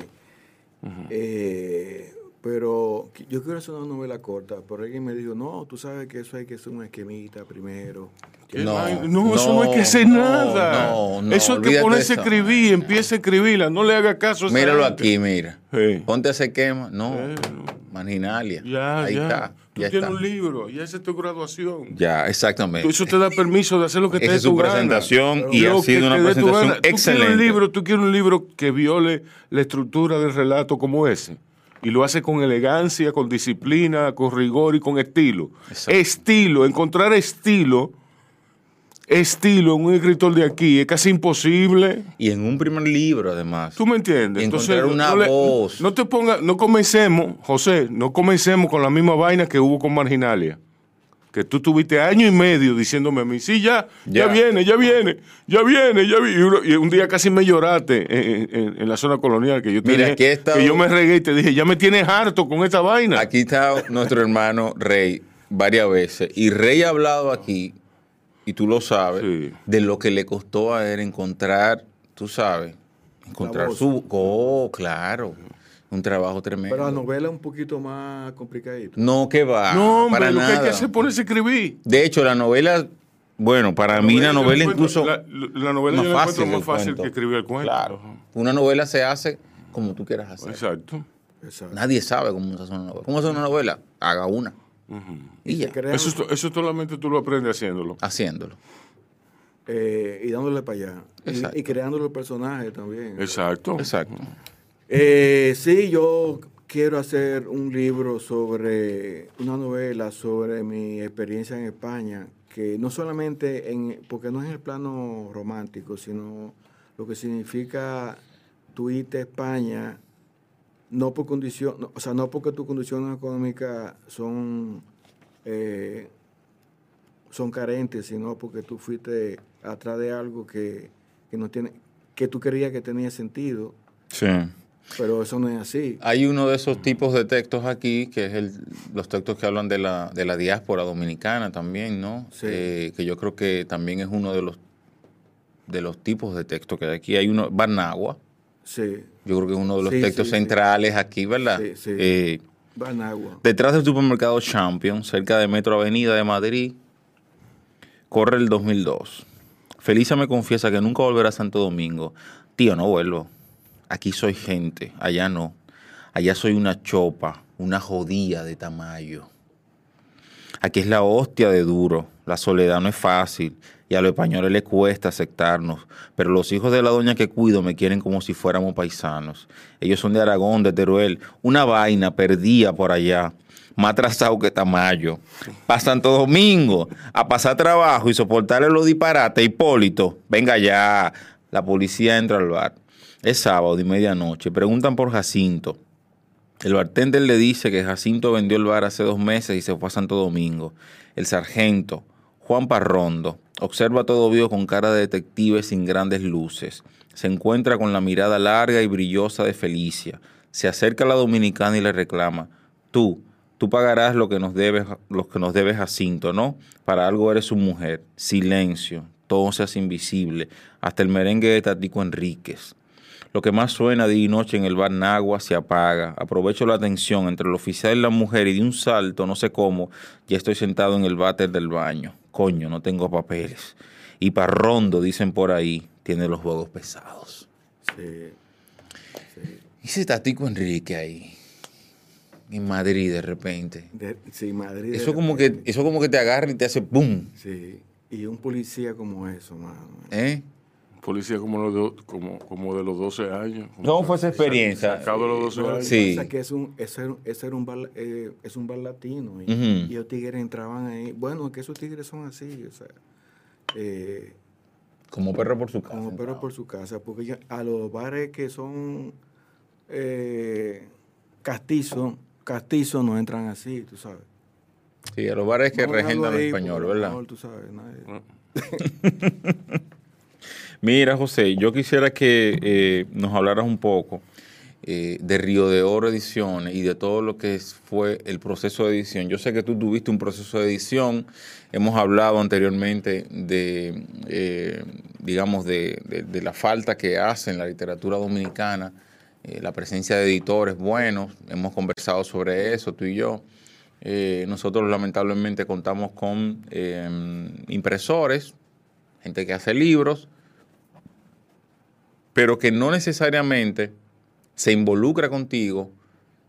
eh, pero yo quiero hacer una novela corta, pero alguien me dijo, no, tú sabes que eso hay que hacer una esquemita primero. ¿Qué No, no, eso no hay que hacer no, nada. no, no, eso es que ponerse a escribir, empieza a escribirla, no le haga caso a esa Míralo gente. aquí, mira. Sí. Ponte ese quema. No. Eh, Marginalia. Ya, Ahí ya. está. Tú ya tienes está. un libro, ya esa es tu graduación. Ya, exactamente. Eso te da permiso de hacer lo que te Esa dé es su tu gana. presentación y ha sido una presentación gana. Tú quieres excelente. un libro, tú quieres un libro que viole la estructura del relato como ese. Y lo hace con elegancia, con disciplina, con rigor y con estilo. Exacto. Estilo, encontrar estilo, estilo en un escritor de aquí es casi imposible. Y en un primer libro, además. ¿Tú me entiendes? Encontrar una le- voz. No te ponga, no comencemos, José, no comencemos con la misma vaina que hubo con Marginalia. Que tú tuviste año y medio diciéndome a mí, sí, ya, ya, Ya. viene, ya viene, ya viene, ya viene. Y, uno- y un día casi me lloraste en, en- en la zona colonial, que yo te Mira, dije, aquí que yo me regué y te dije, ya me tienes harto con esta vaina. Aquí está nuestro hermano Rey varias veces. Y Rey ha hablado aquí, y tú lo sabes, Sí. de lo que le costó a él encontrar, tú sabes, encontrar voz. su... Oh, claro. Un trabajo tremendo. Pero la novela es un poquito más complicadita. No, que va. no, hombre, para lo que hay que nada. hacer es ponerse a escribir. De hecho, la novela, bueno, para mí la novela incluso La, la novela más yo la fácil, más fácil que escribir el cuento. Claro. Una novela se hace como tú quieras hacer. Exacto. Exacto. Nadie sabe cómo se hace una novela. ¿Cómo hacer una novela? Haga una. Y ya, Se Eso, es- eso solamente tú lo aprendes haciéndolo. haciéndolo. eh, y dándole para allá. Exacto. Y, y creando los personajes también. Exacto. Exacto. Eh, sí, yo quiero hacer un libro sobre, una novela sobre mi experiencia en España, que no solamente, en, porque no es en el plano romántico, sino lo que significa tu irte a España, no por condición, o sea, no porque tus condiciones económicas son, eh, son carentes, sino porque tú fuiste atrás de algo que, que no tiene, que tú querías que tenía sentido, Sí. Pero eso no es así. Hay uno de esos tipos de textos aquí, que es el, los textos que hablan de la, de la diáspora dominicana también, ¿no? Sí. Eh, que yo creo que también es uno de los de los tipos de textos que hay aquí. Hay uno, Banagua, Sí, yo creo que es uno de los Sí, textos sí, centrales aquí, ¿verdad? Sí, sí. Eh. Detrás del supermercado Champion, cerca de Metro Avenida de Madrid, corre el 2002. Felisa me confiesa que nunca volverá a Santo Domingo. Tío, no vuelvo. Aquí soy gente, allá no. Allá soy una chopa, una jodía de Tamayo. Aquí es la hostia de duro. La soledad no es fácil y a los españoles les cuesta aceptarnos. Pero los hijos de la doña que cuido me quieren como si fuéramos paisanos. Ellos son de Aragón, de Teruel. Una vaina perdida por allá. Más atrasado que Tamayo. Para Santo Domingo, a pasar trabajo y soportarle los disparates. Hipólito, venga ya. La policía entra al bar. Es sábado y medianoche. Preguntan por Jacinto. El bartender le dice que Jacinto vendió el bar hace dos meses y se fue a Santo Domingo. El sargento, Juan Parrondo, observa todo vivo con cara de detective sin grandes luces. Se encuentra con la mirada larga y brillosa de Felicia. Se acerca a la dominicana y le reclama, tú, tú pagarás lo que nos debes, lo que nos debes Jacinto, ¿no? Para algo eres su mujer. Silencio, todo se invisible, hasta el merengue de Tatico Enríquez. Lo que más suena día y noche en el bar Nagua se apaga. Aprovecho la tensión entre el oficial y la mujer y de un salto, no sé cómo, ya estoy sentado en el váter del baño. Coño, no tengo papeles. Y Parrondo, dicen por ahí, tiene los juegos pesados. Sí. ¿Y ese Tatico Enrique ahí? En Madrid de repente. De- sí, Madrid. Eso como que, eso como que te agarra y te hace ¡pum! Sí. Y un policía como eso, mano. ¿Eh? Policía como, los do- como, como de los 12 años. ¿Cómo fue esa experiencia? Sacado de los 12 Lo que años. Sí. pasa que es un, ese, era- ese era un bar, eh, es un bar latino y, los tigres entraban ahí. Bueno, que esos tigres son así, o sea, eh, Como perro por su casa. como perros por su casa, porque ya- a los bares que son eh, castizos, castizos no entran así, tú sabes. Sí, a los bares que dejarlo regentan el ahí, español, por ¿verdad? favor, tú sabes, nadie- (laughs) Mira, José, yo quisiera que eh, nos hablaras un poco eh, de Río de Oro Ediciones y de todo lo que fue el proceso de edición. Yo sé que tú tuviste un proceso de edición, hemos hablado anteriormente de, eh, digamos, de, la falta que hace en la literatura dominicana, la presencia de editores buenos, hemos conversado sobre eso, tú y yo. Nosotros lamentablemente contamos con impresores, gente que hace libros, pero que no necesariamente se involucra contigo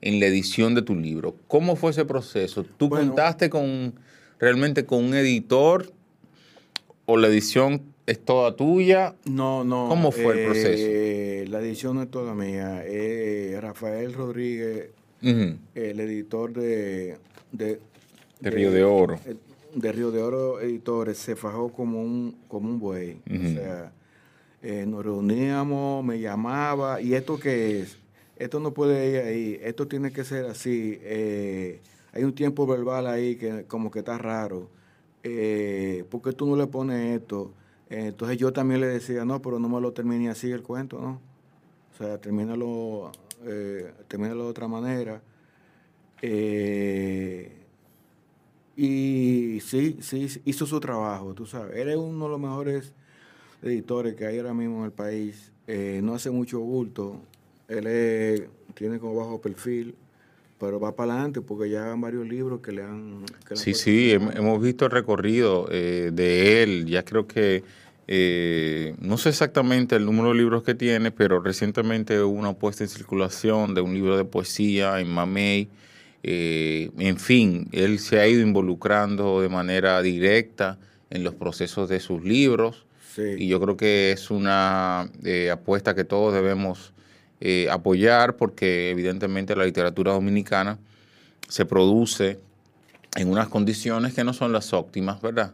en la edición de tu libro. ¿Cómo fue ese proceso? ¿Tú Bueno. contaste con realmente con un editor o la edición es toda tuya? No, no. ¿Cómo fue el eh, La edición no es toda mía. Eh, Rafael Rodríguez, el editor de... De, De Río de Oro. eh, De Río de Oro Editores, se fajó como un, como un buey. O sea, eh, nos reuníamos, me llamaba, ¿y esto qué es? Esto no puede ir ahí, esto tiene que ser así. eh, hay un tiempo verbal ahí que como que está raro. Eh, ¿Por qué tú no le pones esto? Eh, entonces yo también le decía, no, pero no me lo termine así el cuento, ¿no? O sea, termínalo, termínalo de otra manera. Y sí, sí, hizo su trabajo, tú sabes. Él es uno de los mejores editores que hay ahora mismo en el país. Eh, no hace mucho bulto. Él es- tiene como bajo perfil, pero va para adelante porque ya han varios libros que le han... que han Sí, sí, hemos visto el recorrido eh, de él. Ya creo que, eh, no sé exactamente el número de libros que tiene, pero recientemente hubo una puesta en circulación de un libro de poesía en Mamey. Eh, en fin, él se ha ido involucrando de manera directa en los procesos de sus libros. Sí. Y yo creo que es una eh, apuesta que todos debemos eh, apoyar porque evidentemente la literatura dominicana se produce en unas condiciones que no son las óptimas, ¿verdad?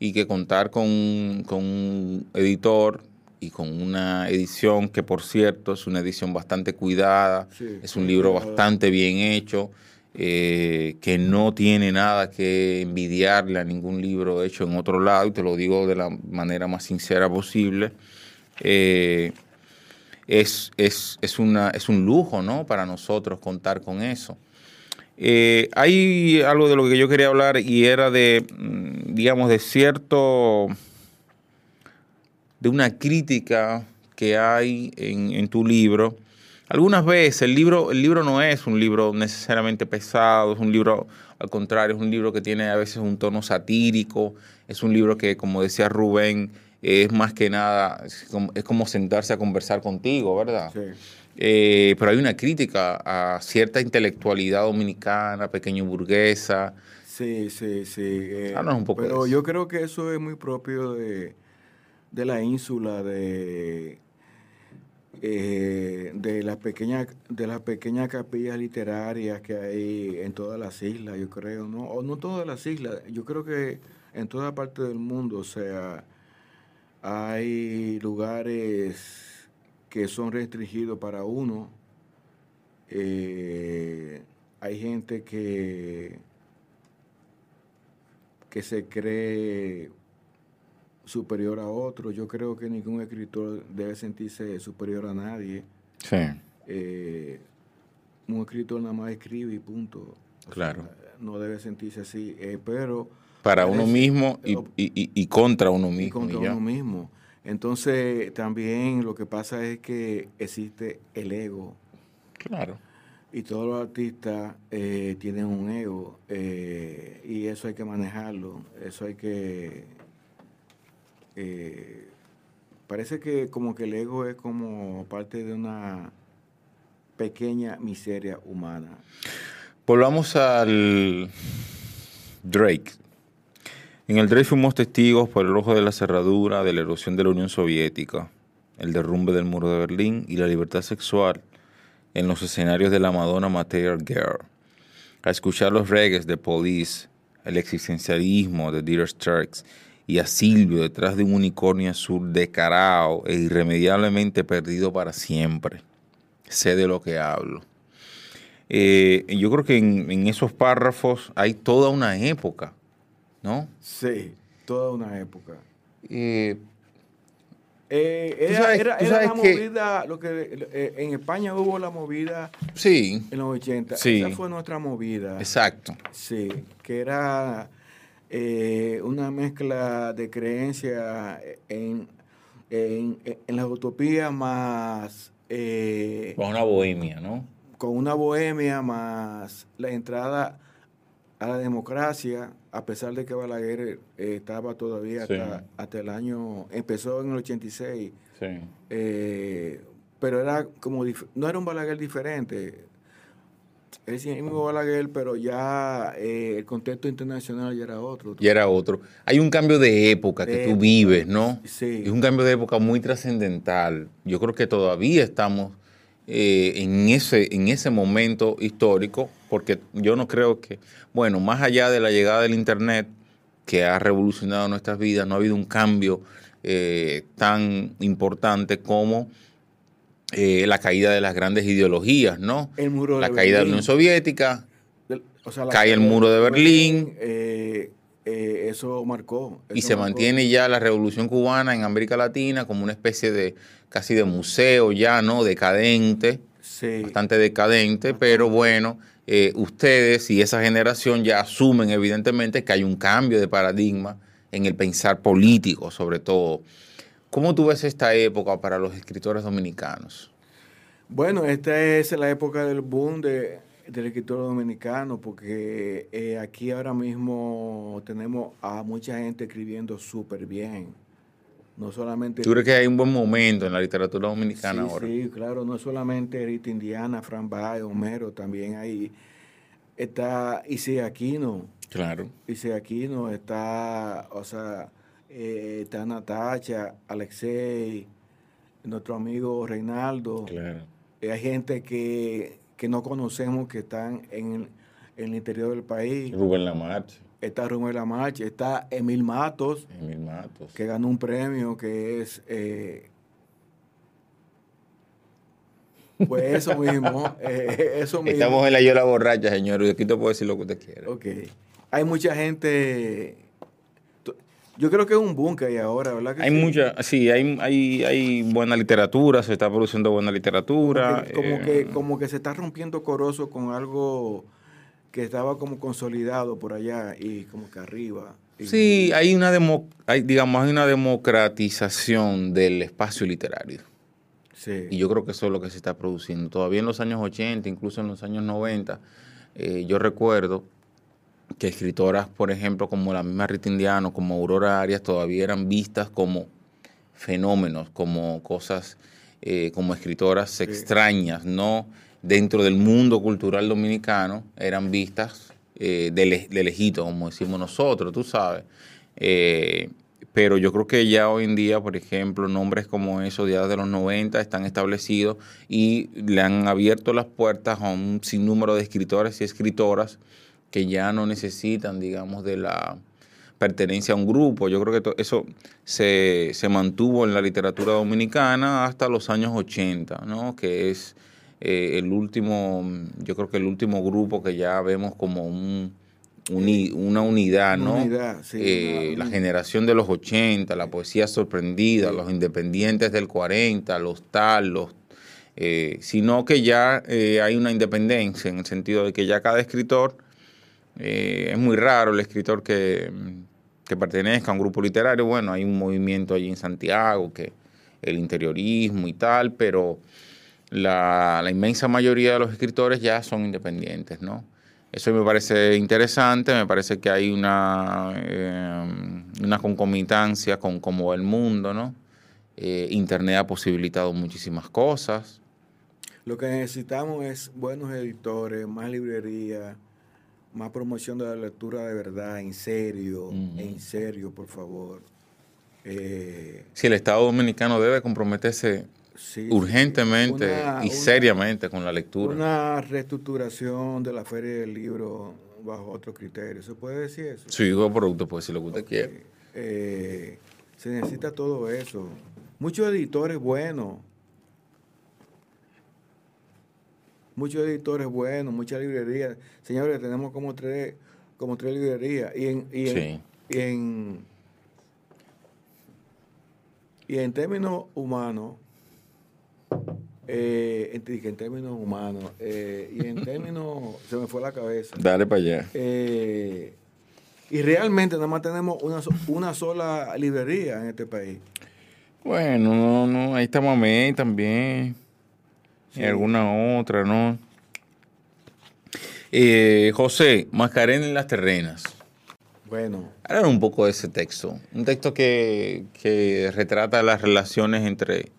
Y que contar con, con un editor y con una edición que, por cierto, es una edición bastante cuidada, Sí, es un libro bastante bien hecho, eh, que no tiene nada que envidiarle a ningún libro hecho en otro lado, y te lo digo de la manera más sincera posible. Eh, es, es, es, una, es un lujo, ¿no? Para nosotros contar con eso. Eh, hay algo de lo que yo quería hablar y era de, mm, digamos, de cierto, de una crítica que hay en, en tu libro. Algunas veces el libro, el libro no es un libro necesariamente pesado, es un libro, al contrario, es un libro que tiene a veces un tono satírico, es un libro que, como decía Rubén, es más que nada, es como, es como sentarse a conversar contigo, ¿verdad? Sí. Eh, pero hay una crítica a cierta intelectualidad dominicana, pequeño burguesa. Sí, sí, sí. eh, un poco pero yo creo que eso es muy propio de, de la ínsula, de, eh, de las pequeñas de las pequeñas capillas literarias que hay en todas las islas, yo creo, ¿no? O no todas las islas, yo creo que en toda parte del mundo, o sea, hay lugares que son restringidos para uno. eh, hay gente que que se cree superior a otro. Yo creo que ningún escritor debe sentirse superior a nadie. Sí, Eh, un escritor nada más escribe y punto. O Claro. sea, no debe sentirse así, eh, pero... para uno mismo y, y- y- y contra uno y mismo. contra y ya. uno mismo. Entonces, también lo que pasa es que existe el ego. Claro. Y todos los artistas eh, tienen un ego eh, y eso hay que manejarlo, eso hay que... eh, parece que como que el ego es como parte de una pequeña miseria humana. Volvamos al Drake. En el Drake fuimos testigos por el ojo de la cerradura de la erosión de la Unión Soviética. el derrumbe del muro de Berlín y la libertad sexual en los escenarios de la Madonna Material Girl, a escuchar los reggaes de Police, el existencialismo de Dear Starks y a Silvio detrás de un unicornio azul decarado e irremediablemente perdido para siempre. Sé de lo que hablo. Eh, yo creo que en, en esos párrafos hay toda una época, ¿no? Sí, toda una época. Eh, Eh, era sabes- era- era la que- movida, lo que en España hubo la movida sí, en los 80. Sí. Esa fue nuestra movida. exacto. Sí, que era eh, una mezcla de creencia en, en, en la utopía más eh, Con una bohemia, ¿no? con una bohemia más la entrada a la democracia, a pesar de que Balaguer eh, estaba todavía Sí. hasta, hasta el año, empezó en el 86, Sí. eh, pero era como, no era un Balaguer diferente, es el mismo Balaguer, pero ya eh, el contexto internacional ya era otro. Y era otro. Hay un cambio de época que tú época, vives, ¿no? sí. Es un cambio de época muy trascendental. Yo creo que todavía estamos eh, en, ese, en ese momento histórico, porque yo no creo que, bueno, más allá de la llegada del Internet, que ha revolucionado nuestras vidas, no ha habido un cambio eh, tan importante como eh, la caída de las grandes ideologías, ¿no? El muro la de caída de la. Unión Soviética, Del- o sea, la Cae el muro de Berlín. eh, eh, eso marcó. y se marcó. mantiene ya la revolución cubana en América Latina como una especie de casi de museo ya, ¿no? Decadente, Sí. bastante decadente, pero bueno, ustedes y esa generación ya asumen evidentemente que hay un cambio de paradigma en el pensar político, sobre todo. ¿Cómo tú ves esta época para los escritores dominicanos? Bueno, esta es la época del boom de, del escritor dominicano, porque eh, aquí ahora mismo tenemos a mucha gente escribiendo súper bien. No solamente... ¿Tú crees que hay un buen momento en la literatura dominicana sí, ahora? sí, claro, no solamente Rita Indiana, Fran Bay, Homero, también hay... Está Ise Aquino, Claro. Ise Aquino, está, o sea, eh, está Natacha, Alexei, nuestro amigo Reinaldo. Claro. Eh, Hay gente que, que no conocemos que están en el, en el interior del país. Rubén Lamarche, Está Rubén Lamarche, está Emil Matos, Emil Matos. que ganó un premio que es... eh, pues eso (laughs) mismo, eh, eso mismo. Estamos en la yola borracha, señor, y aquí te puedo decir lo que usted quiera. Ok. Hay mucha gente... Yo creo que es un boom que hay ahora, ¿verdad? que Hay sí? mucha, sí, hay, hay, hay buena literatura, se está produciendo buena literatura. Como que, como, que, eh, como que se está rompiendo corozo con algo que estaba como consolidado por allá y como que arriba. Sí, hay una demo, hay, digamos, hay una democratización del espacio literario. sí. Y yo creo que eso es lo que se está produciendo. Todavía en los años 80, incluso en los años 90, eh, yo recuerdo que escritoras, por ejemplo, como la misma Rita Indiano, como Aurora Arias, todavía eran vistas como fenómenos, como cosas, eh, como escritoras extrañas, ¿no? Dentro del mundo cultural dominicano, eran vistas eh, de, le- de lejito, como decimos nosotros, tú sabes. Eh, pero yo creo que ya hoy en día, por ejemplo, nombres como esos ya de los 90 están establecidos y le han abierto las puertas a un sinnúmero de escritores y escritoras que ya no necesitan, digamos, de la pertenencia a un grupo. Yo creo que eso se, se mantuvo en la literatura dominicana hasta los años 80, ¿no? Que es eh, el último, yo creo que el último grupo que ya vemos como un, uni- una unidad, Una ¿no? unidad, sí, Eh, una- la generación de los 80, la poesía sorprendida, los independientes del 40, los tal, los eh, sino que ya hay una independencia en el sentido de que ya cada escritor eh, es muy raro el escritor que, que pertenezca a un grupo literario. Bueno, hay un movimiento allí en Santiago, que el interiorismo y tal, pero la, la inmensa mayoría de los escritores ya son independientes, ¿no? Eso me parece interesante, me parece que hay una, eh, una concomitancia con cómo va el mundo, ¿no? Eh, Internet ha posibilitado muchísimas cosas. Lo que necesitamos es buenos editores, más librería, más promoción de la lectura de verdad, en serio, en serio, por favor. Eh, Si el Estado Dominicano debe comprometerse sí, urgentemente una- y una- seriamente con la lectura. Una reestructuración de la Feria del Libro bajo otros criterios. ¿Se puede decir eso? Su hijo producto, pues si lo que usted quiere. Eh, se necesita todo eso. Muchos editores buenos. Muchos editores buenos, muchas librerías. Señores, tenemos como tres, como tres librerías. Y en, y en, Sí. y en, y en términos humanos, eh, en, términos humanos, eh, y en (laughs) términos, se me fue la cabeza. Dale para allá. Eh, y realmente nada más tenemos una, una sola librería en este país. Bueno, no, no, ahí está Mamey también. Sí. Y alguna otra, ¿no? Eh, José, Mascarena en las terrenas. Bueno, Háblanos un poco de ese texto. Un texto que, que retrata las relaciones entre...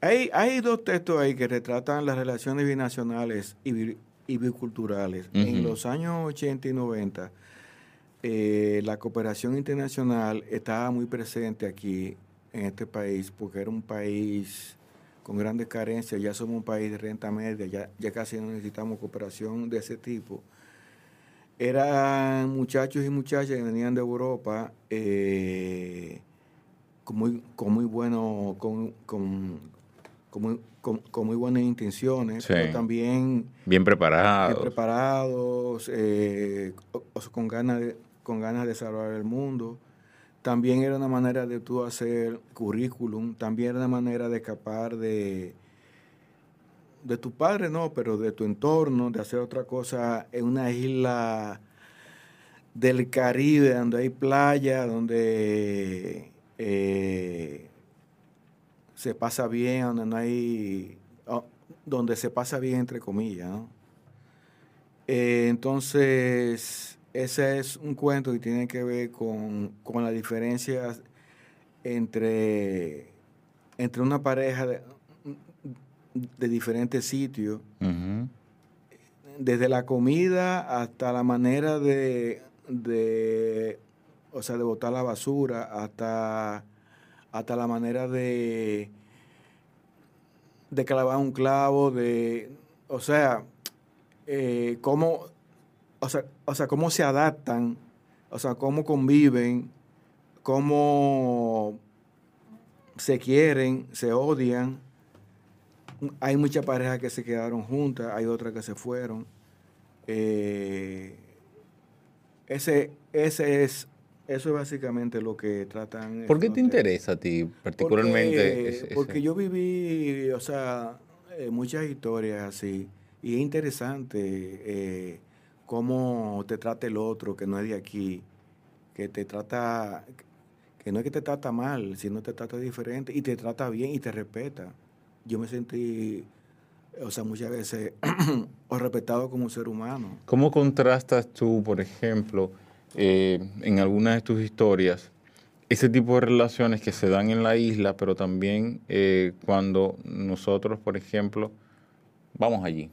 hay, hay dos textos ahí que retratan las relaciones binacionales y, bi- y biculturales. En los años 80 y 90, eh, la cooperación internacional estaba muy presente aquí en este país porque era un país con grandes carencias, ya somos un país de renta media, ya, ya casi no necesitamos cooperación de ese tipo. Eran muchachos y muchachas que venían de Europa eh, con, muy, con muy bueno, con, con, con muy, con- con muy buenas intenciones, Sí. pero también Bien preparados. bien preparados, eh, o- o sea, con ganas de, con ganas de salvar el mundo. También era una manera de tú hacer currículum, también era una manera de escapar de, de tu padre, no, pero de tu entorno, de hacer otra cosa en una isla del Caribe, donde hay playa, donde eh, se pasa bien, donde no hay, oh, donde se pasa bien entre comillas, ¿no? Eh, entonces, ese es un cuento que tiene que ver con, con las diferencias entre, entre una pareja de, de diferentes sitios, desde la comida hasta la manera de, de o sea, de botar la basura, hasta, hasta la manera de, de clavar un clavo, de, o sea, eh, cómo, o sea, o sea, cómo se adaptan, o sea, cómo conviven, cómo se quieren, se odian. Hay muchas parejas que se quedaron juntas, hay otras que se fueron. Eh, ese, ese es, eso es básicamente lo que tratan. ¿Por qué te interesa a ti particularmente? Porque, ese- ese- porque yo viví, o sea, eh, muchas historias así. Y es interesante eh, cómo te trata el otro, que no es de aquí, que te trata, que no es que te trata mal, sino te trata diferente y te trata bien y te respeta. Yo me sentí, o sea, muchas veces (clears throat) o respetado como ser humano. ¿Cómo contrastas tú, por ejemplo, eh, en algunas de tus historias, ese tipo de relaciones que se dan en la isla, pero también eh, cuando nosotros, por ejemplo, vamos allí?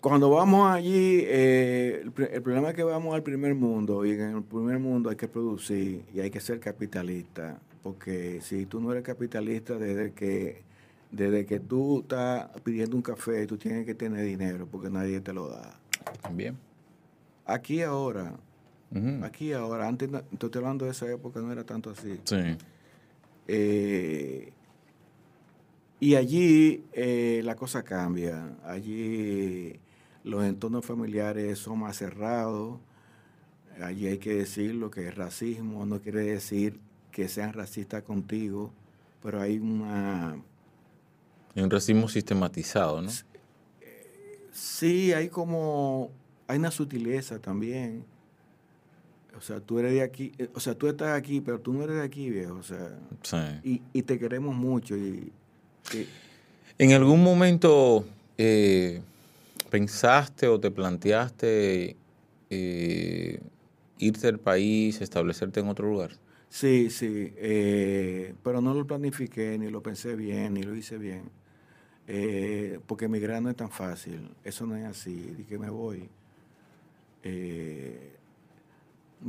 Cuando vamos allí, eh, el, pr- el problema es que vamos al primer mundo y en el primer mundo hay que producir y hay que ser capitalista, porque si tú no eres capitalista desde que desde que tú estás pidiendo un café, tú tienes que tener dinero porque nadie te lo da. También. Aquí ahora, aquí ahora, antes, no- estoy hablando de esa época, no era tanto así. Sí. Eh, y allí eh, la cosa cambia. Allí los entornos familiares son más cerrados. Allí hay que decirlo que el racismo no quiere decir que sean racistas contigo, pero hay una... Y un racismo sistematizado, ¿no? Sí, hay como... Hay una sutileza también. O sea, tú eres de aquí, eh, o sea, tú estás aquí, pero tú no eres de aquí, viejo. O sea, Sí. y, y te queremos mucho. Y, y- ¿En algún momento eh, pensaste o te planteaste eh, irte del país, establecerte en otro lugar? Sí, sí, eh, pero no lo planifiqué, ni lo pensé bien, ni lo hice bien, eh, porque emigrar no es tan fácil, eso no es así, de que me voy. Eh,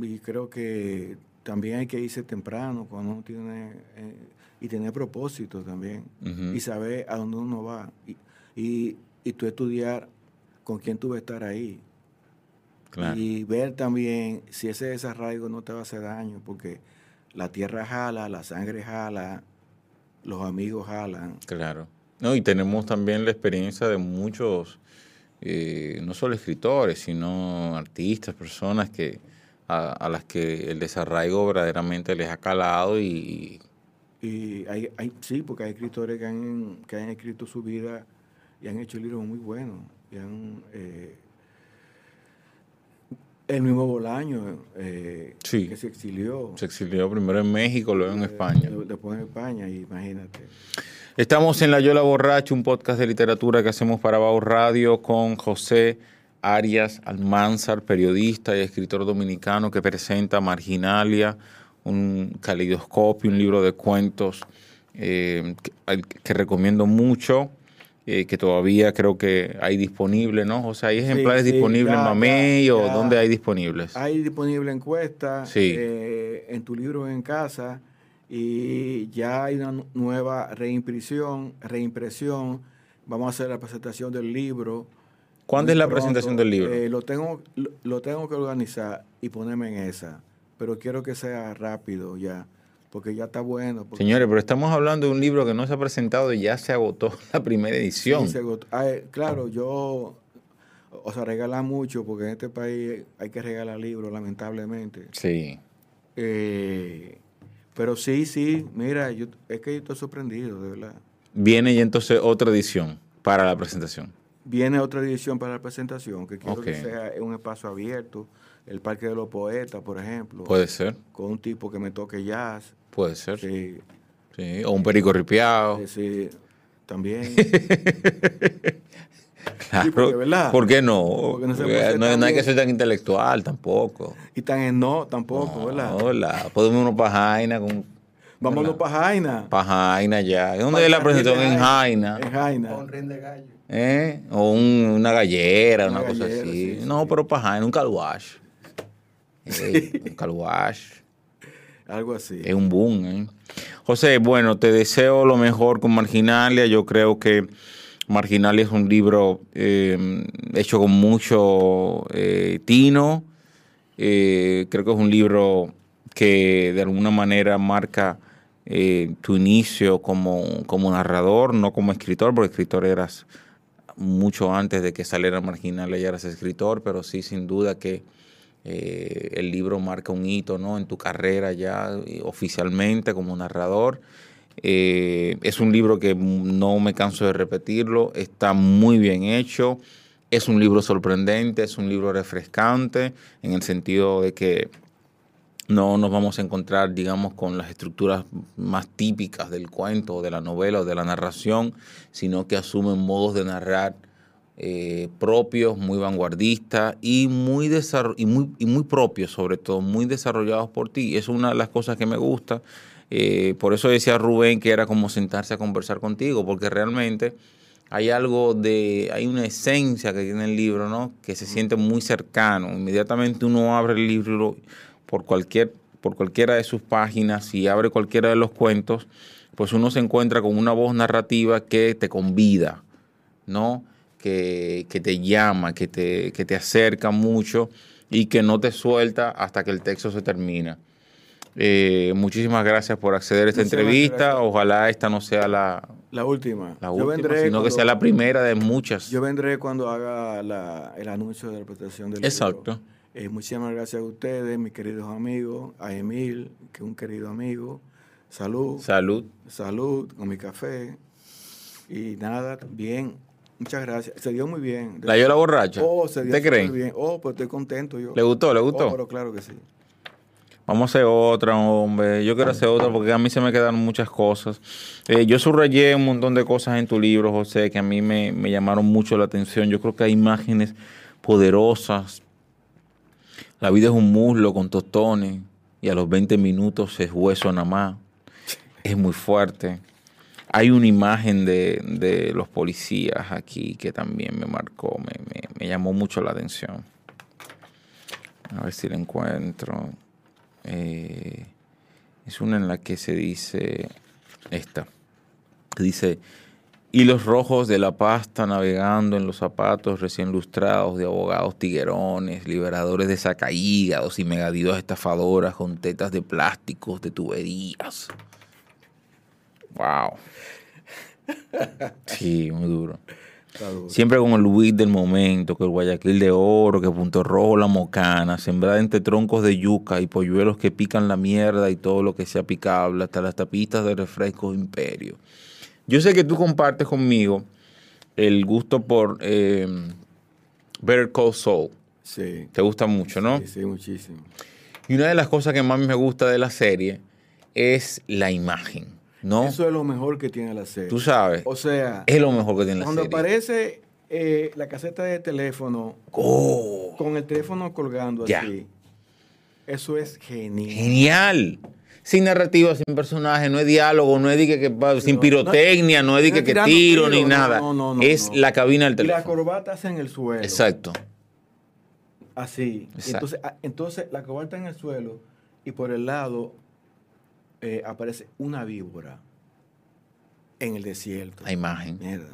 y creo que también hay que irse temprano cuando uno tiene y tener propósito también y saber a dónde uno va y, y, y tú estudiar con quién tú vas a estar ahí Claro. y ver también si ese desarraigo no te va a hacer daño porque la tierra jala, la sangre jala, los amigos jalan. Claro. No, y tenemos también la experiencia de muchos, eh, no solo escritores, sino artistas, personas que a, a las que el desarraigo verdaderamente les ha calado y, Y hay, hay, sí, porque hay escritores que han, que han escrito su vida y han hecho libros muy buenos. Eh, el mismo Bolaño, eh, Sí. que se exilió. se exilió primero en México, luego en España. de- Después en España, imagínate. Estamos en La Yola Borracho, un podcast de literatura que hacemos para Bau Radio con José Arias Almanzar, periodista y escritor dominicano que presenta Marginalia, un caleidoscopio, un libro de cuentos eh, que recomiendo mucho, eh, que todavía creo que hay disponible, ¿no? José, ¿hay ejemplares sí, disponibles en ya, Mamey ya, o ya. dónde hay disponibles? Hay disponible encuesta Sí. eh, en tu libro en casa y ya hay una nu- nueva reimpresión, reimpresión. Vamos a hacer la presentación del libro. ¿Cuándo es la pronto. presentación del libro? Eh, lo, tengo, lo, lo tengo que organizar y ponerme en esa, pero quiero que sea rápido ya, porque ya está bueno. porque- Señores, pero estamos hablando de un libro que no se ha presentado y ya se agotó (laughs) la primera edición. Sí, se agotó. Ah, eh, claro, yo, o sea, regalar mucho, porque en este país hay que regalar libros, lamentablemente. Sí. Eh, pero sí, sí, mira, yo, es que yo estoy sorprendido, de verdad. Viene y entonces otra edición para la presentación. Viene otra edición para la presentación, que quiero que sea un espacio abierto, el Parque de los Poetas, por ejemplo, Puede ser, con un tipo que me toque jazz. Puede ser. Sí. Sí, O un perico ripiado. sí, también. (laughs) Claro. porque, ¿verdad? ¿Por qué no? Porque no se Porque no, no hay que ser tan intelectual tampoco. y tan en no tampoco, ¿verdad? Hola, podemos irnos para Jaina con Vámonos para Jaina. para Jaina ya. ¿Dónde es la presentación? En Jaina. En Jaina. ¿Eh? O un- una gallera, una, Una cosa así. sí, no, sí. pero para Jaina, un calwash. (laughs) Ey, un calwash. Algo así. Es un boom, ¿eh? José, bueno, te deseo lo mejor con Marginalia. Yo creo que Marginalia es un libro eh, hecho con mucho eh, tino. Eh, creo que es un libro que de alguna manera marca tu inicio como, como narrador, no como escritor, porque escritor eras mucho antes de que saliera Marginalia ya eras escritor, pero sí, sin duda que eh, el libro marca un hito ¿no? en tu carrera ya eh, oficialmente como narrador. Eh, es un libro que no me canso de repetirlo, está muy bien hecho, es un libro sorprendente, es un libro refrescante, en el sentido de que no nos vamos a encontrar, digamos, con las estructuras más típicas del cuento, de la novela o de la narración, sino que asumen modos de narrar eh, propios, muy vanguardistas y muy, y, muy, y muy propios, sobre todo, muy desarrollados por ti. Es una de las cosas que me gusta. Eh, por eso decía Rubén que era como sentarse a conversar contigo, porque realmente hay algo de, hay una esencia que tiene el libro, ¿no? Que se siente muy cercano. Inmediatamente uno abre el libro por cualquier, por cualquiera de sus páginas y abre cualquiera de los cuentos, pues uno se encuentra con una voz narrativa que te convida, ¿no? Que, que te llama, que te, que te acerca mucho y que no te suelta hasta que el texto se termina. Eh, muchísimas gracias por acceder a esta Muchísimas entrevista. gracias. Ojalá esta no sea la, La última. la última, sino que sea la primera de muchas. Yo vendré cuando haga la- el anuncio de la presentación del Exacto. libro. Eh, muchísimas gracias a ustedes, mis queridos amigos, a Emil, que es un querido amigo. Salud, Salud. salud con mi café. Y nada, bien. Muchas gracias. Se dio muy bien. ¿La Yola borracha? Oh, se dio ¿Te creen? bien. Oh, pues estoy contento yo. ¿Le gustó? ¿Le Oh, gustó? pero claro que sí. Vamos a hacer otra, hombre. Yo quiero hacer otra porque a mí se me quedaron muchas cosas. Eh, yo subrayé un montón de cosas en tu libro, José, que a mí me, me llamaron mucho la atención. Yo creo que hay imágenes poderosas. La vida es un muslo con tostones y a los 20 minutos es hueso nada más. Es muy fuerte. Hay una imagen de, de los policías aquí que también me marcó, me, llamó mucho la atención. A ver si la encuentro. eh, es una en la que se dice esta. Dice, y los rojos de la pasta navegando en los zapatos recién lustrados de abogados tiguerones, liberadores de sacaígados y megadivas estafadoras con tetas de plásticos de tuberías. Wow. Sí, muy duro. Siempre con el Luis del momento, que el Guayaquil de oro, que Punto Rojo la Mocana, sembrada entre troncos de yuca y polluelos que pican la mierda y todo lo que sea picable, hasta las tapitas de refrescos imperio. Yo sé que tú compartes conmigo el gusto por eh, Better Call Saul. Sí. Te gusta mucho, ¿no? Sí, sí, muchísimo. Y una de las cosas que más me gusta de la serie es la imagen, ¿no? Eso es lo mejor que tiene la serie. Tú sabes, O sea, es lo mejor que tiene la cuando serie. aparece eh, la caseta de teléfono Oh, con el teléfono colgando Ya. así, eso es genial. Genial. Sin narrativa, sin personaje, no es diálogo, no es de que, que sin pirotecnia, no es de que, tiro ni nada. no, no, no, es la cabina del Y las teléfono. corbatas en el suelo. Exacto. Así. Exacto. Entonces, ah, entonces la corbata en el suelo y por el lado eh, aparece una víbora en el desierto. La imagen. Mierda.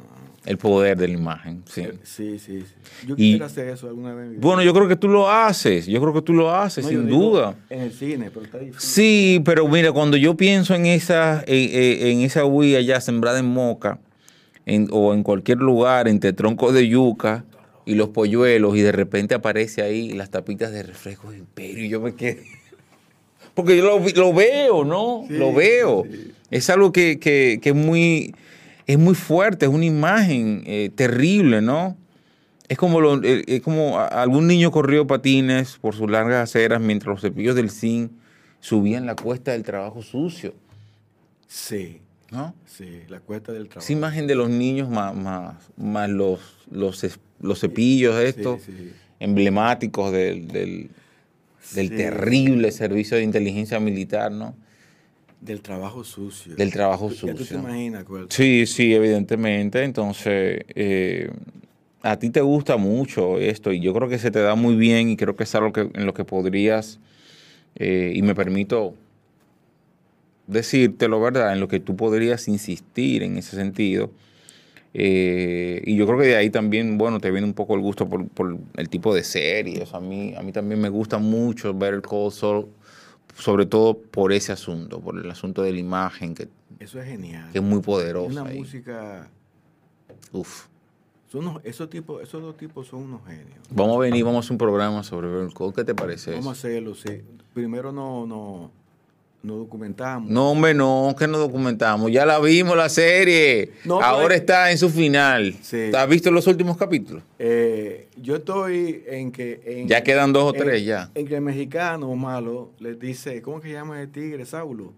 El poder de la imagen. Sí. Eh, Sí, sí, sí. Yo Y- quisiera hacer eso alguna vez. en mi vida. Bueno, yo creo que tú lo haces. Yo creo que tú lo haces, No, sin digo duda. En el cine, pero está difícil. Sí, pero mira, cuando yo pienso en esa, en, en- esa huilla ya sembrada en moca, en- o en cualquier lugar, entre troncos de yuca y los polluelos, y de repente aparece ahí las tapitas de refrescos imperio, y yo me quedé. Porque yo lo, lo veo, ¿no? Sí, lo veo. sí. Es algo que, que- que es muy. Es muy fuerte, es una imagen eh, terrible, ¿no? Es como, lo- eh, es como algún niño corrió patines por sus largas aceras mientras los cepillos del zinc subían la cuesta del trabajo sucio, Sí, ¿no? sí, la cuesta del trabajo. Esa imagen de los niños más, más, más los, los, los cepillos estos Sí, sí. emblemáticos del, del, del Sí. terrible servicio de inteligencia militar, ¿no? Del trabajo sucio. Del trabajo Ya tú te sucio. imaginas, cuál- Sí, sí, evidentemente. Entonces, eh, a ti te gusta mucho esto y yo creo que se te da muy bien y creo que es algo que, en lo que podrías, eh, y me permito decírtelo, ¿verdad? En lo que tú podrías insistir en ese sentido. Eh, y yo creo que de ahí también, bueno, te viene un poco el gusto por, por el tipo de series. A mí, a mí también me gusta mucho ver el Call Saul, sobre todo por ese asunto, por el asunto de la imagen, que, Eso es genial. que es muy poderosa. una ahí. música. Uf. Son unos- esos, tipos, esos dos tipos son unos genios. Vamos a venir, vamos a hacer un programa sobre Better Call. ¿Qué te parece Vamos a hacerlo, sí. Primero no, no, no documentamos. No, hombre, no, que no documentamos. Ya la vimos la serie. No, pero Ahora es- está en su final. Sí. ¿Has visto los últimos capítulos? Eh, yo estoy en que... en- Ya quedan dos o en- tres, ya. En que el mexicano malo les dice, ¿cómo que se llama el tigre, Saulo?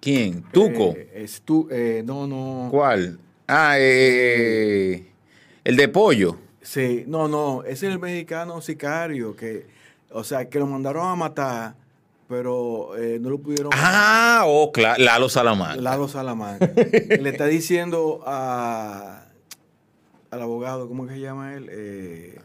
¿Quién? ¿Tuco? Eh, es tú, eh, no, no. ¿Cuál? Ah, eh, el de pollo. Sí, no, no, ese es el mexicano sicario que, o sea, que lo mandaron a matar, pero eh, no lo pudieron. Ah, oh, claro, Lalo Salamanca. Lalo Salamanca. (laughs) le está diciendo a, al abogado, ¿cómo que se llama él? Eh,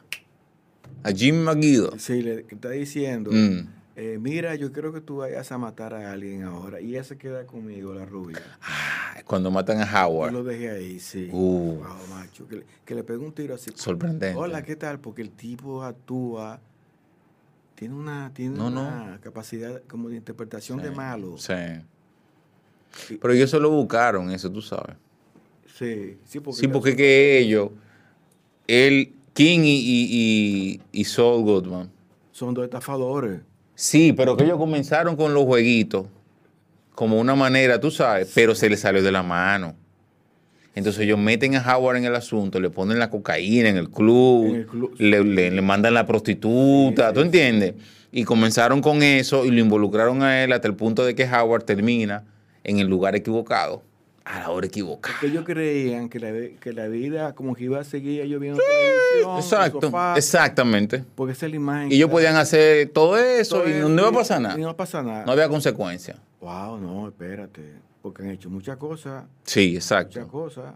A Jim McGill. sí, le está diciendo, Mm. eh, mira, yo quiero que tú vayas a matar a alguien ahora. Y ella se queda conmigo, la rubia. Ah, Cuando matan a Yo Howard. lo dejé ahí, sí. Uh. Wow, macho. Que le, que le pegue un tiro así. Sorprendente. Hola, ¿qué tal? Porque el tipo actúa, tiene una, tiene No, una capacidad como de interpretación de malo. Sí. Pero ellos solo buscaron eso, tú sabes. Sí, sí, porque, Sí, porque que ellos, él, King y, y, y, y Saul Goodman. son dos estafadores. Sí, pero que ellos comenzaron con los jueguitos como una manera, tú sabes, pero se les salió de la mano. Entonces ellos meten a Howard en el asunto, le ponen la cocaína en el club, En el club. Le, le- le mandan la prostituta, Sí, sí, ¿tú entiendes? Y comenzaron con eso y lo involucraron a él hasta el punto de que Howard termina en el lugar equivocado, a la hora equivocada. Que ellos creían que la, que la vida como que iba a seguir ellos viendo televisión, en el Exacto, sofá, exactamente. porque esa es la imagen. Y ellos podían hacer todo eso todo y no, no iba a y- pasar y nada. No pasa nada. No había consecuencia. Wow, no, espérate. Porque han hecho muchas cosas, Sí, muchas exacto. cosas.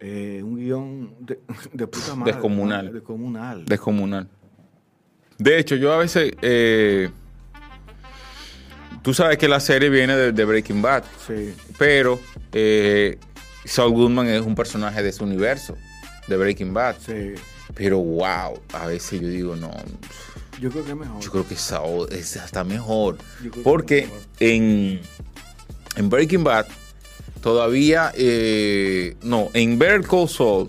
Eh, un guion de, (laughs) de puta madre. Descomunal. Descomunal. Descomunal. De hecho, yo a veces, eh, Tú sabes que la serie viene de, de Breaking Bad, Sí. pero eh, Saul Goodman es un personaje de ese universo, de Breaking Bad. Sí. Pero wow, a veces yo digo, no, Yo creo que es mejor. yo creo que Saul es hasta mejor. Porque mejor. en, en Breaking Bad todavía, eh, no, en Better Call Saul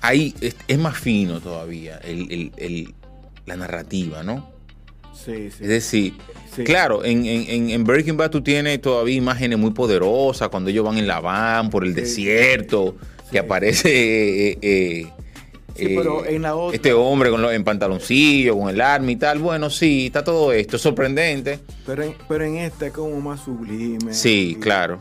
ahí es, es más fino todavía el- el- el- la narrativa, ¿no? Sí, sí. Es decir, Sí. claro, en, en- en- Breaking Bad tú tienes todavía imágenes muy poderosas cuando ellos van en la van por el Sí. desierto, Sí. que aparece eh, eh, Sí, eh, pero en la otra- este hombre con los, en pantaloncillo, con el arma y tal. Bueno, sí, está todo esto, es sorprendente. Pero en, pero en esta es como más sublime. Sí, y- claro,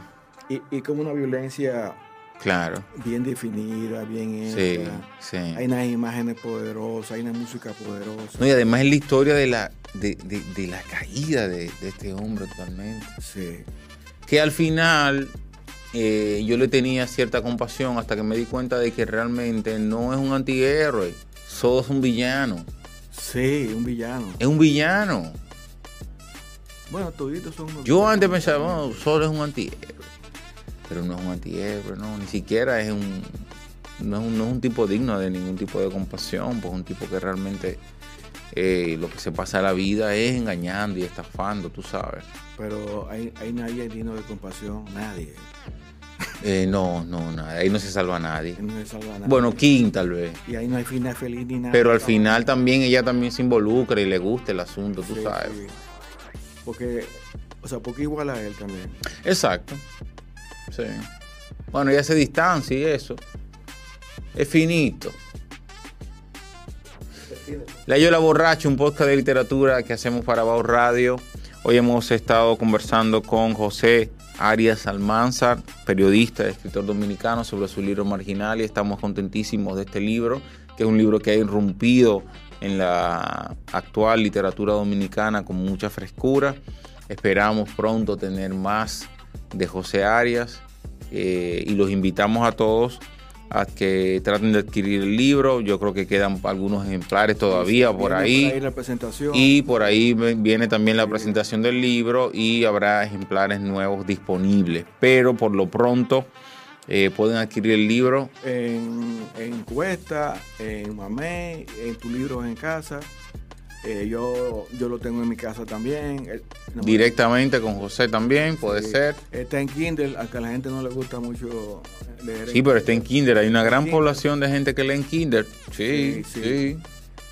Y, y como una violencia claro. bien definida, bien Sí, hecha. sí. Hay unas imágenes poderosas, hay una música poderosa. No, y además es la historia de la, de, de- de la caída de, de este hombre totalmente. Sí. que al final eh, yo le tenía cierta compasión hasta que me di cuenta de que realmente no es un antihéroe, solo es un villano. Sí, un villano. Es un villano. Bueno, toditos son unos Yo antes pensaba, "Oh, solo es un antihéroe. Pero no es un antihéroe, no, ni siquiera es un no es un, no es un tipo digno de ningún tipo de compasión, pues un tipo que realmente eh, lo que se pasa la vida es engañando y estafando, tú sabes. Pero hay, hay nadie digno de compasión, nadie. Eh, no, no, nada, ahí no se salva a nadie. No se salva a nadie. Bueno, King tal vez. Y ahí no hay final feliz ni nada. Pero al final también ella también se involucra y le gusta el asunto, tú Sí, sabes. sí. Porque, o sea, porque igual a él también. Exacto. Sí. Bueno, ella se distancia y eso. Es finito. La Yola Borracho, un podcast de literatura que hacemos para Bao Radio. Hoy hemos estado conversando con José Arias Almanzar, periodista, escritor dominicano, sobre su libro Marginal y estamos contentísimos de este libro, que es un libro que ha irrumpido en la actual literatura dominicana con mucha frescura. Esperamos pronto tener más de José Arias eh, y los invitamos a todos a que traten de adquirir el libro. Yo creo que quedan algunos ejemplares todavía por ahí. la presentación. Y por ahí viene también la presentación del libro y habrá ejemplares nuevos disponibles. Pero por lo pronto eh, pueden adquirir el libro en, en Cuesta, en Mamé, en tu libro en casa. Eh, yo, yo lo tengo en mi casa también. No me- directamente con José también, puede Sí. ser. Está en Kindle, aunque a la gente no le gusta mucho leer. Sí, pero está en Kinder. Hay una gran Kindle. población de gente que lee en Kinder. Sí, Sí, sí. sí.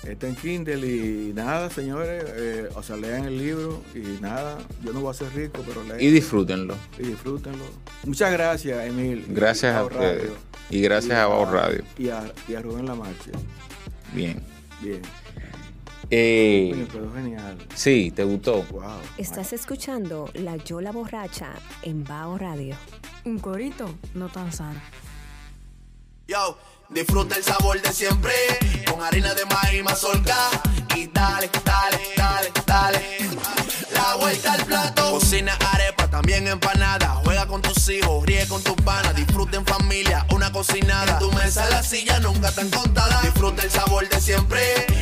Está en Kindle y nada, señores. eh, o sea, lean el libro y nada. Yo no voy a ser rico, pero lean Y disfrútenlo. y disfrútenlo. Muchas gracias, Emil. y Gracias a ustedes. Radio. Y gracias a Bao Radio. Y a, y a Rubén Lamarche. Bien. Bien. Eh, Coño, quedó genial. sí, ¿te gustó? Wow. Estás escuchando La Yola Borracha en Bao Radio. Un corito no tan sano. Yo, disfruta el sabor de siempre con harina de maíz mazorca y dale, dale, dale, dale. La vuelta al plato. Cocina arepa, también empanada. Juega con tus hijos, ríe con tus panas. Disfruta en familia, una cocinada. En tu mesa la silla nunca tan contada. Disfruta el sabor de siempre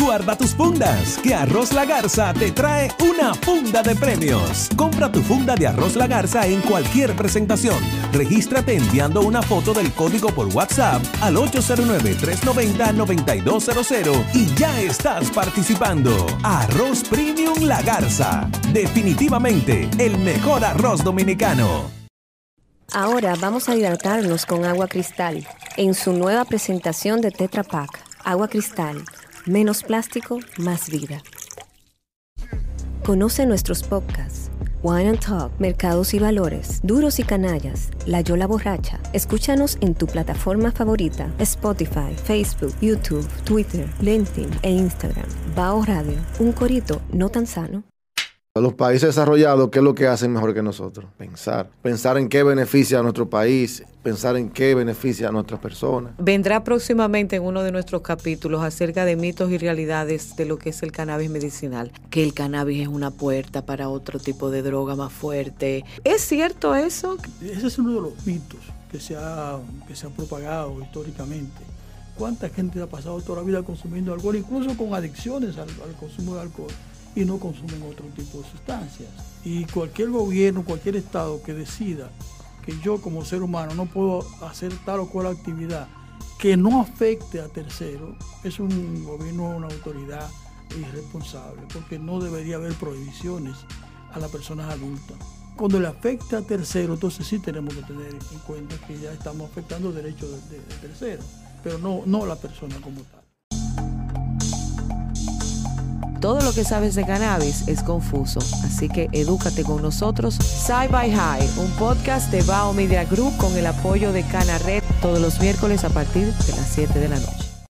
Guarda tus fundas, que Arroz La Garza te trae una funda de premios. Compra tu funda de Arroz La Garza en cualquier presentación. Regístrate enviando una foto del código por WhatsApp al 809-390-9200 y ya estás participando. Arroz Premium La Garza. Definitivamente el mejor arroz dominicano. Ahora vamos a hidratarnos con agua cristal en su nueva presentación de Tetra Pak. Agua cristal, menos plástico, más vida. Conoce nuestros podcasts. Wine and Talk, Mercados y Valores, Duros y Canallas, La Yola Borracha. Escúchanos en tu plataforma favorita, Spotify, Facebook, YouTube, Twitter, LinkedIn e Instagram. Bao Radio, un corito no tan sano. Los países desarrollados, ¿qué es lo que hacen mejor que nosotros? Pensar. Pensar en qué beneficia a nuestro país, pensar en qué beneficia a nuestras personas. Vendrá próximamente en uno de nuestros capítulos acerca de mitos y realidades de lo que es el cannabis medicinal, que el cannabis es una puerta para otro tipo de droga más fuerte. ¿Es cierto eso? Ese es uno de los mitos que se ha, que se ha propagado históricamente. ¿Cuánta gente ha pasado toda la vida consumiendo alcohol, incluso con adicciones al, al consumo de alcohol? Y no consumen otro tipo de sustancias. Y cualquier gobierno, cualquier estado que decida que yo como ser humano no puedo hacer tal o cual actividad que no afecte a terceros, es un gobierno, una autoridad irresponsable, porque no debería haber prohibiciones a las personas adultas. Cuando le afecta a terceros, entonces sí tenemos que tener en cuenta que ya estamos afectando derechos de, terceros, pero no, no la persona como tal. Todo lo que sabes de cannabis es confuso, así que edúcate con nosotros. Side by High, un podcast de Bao Media Group con el apoyo de Cana Red todos los miércoles a partir de las 7 de la noche.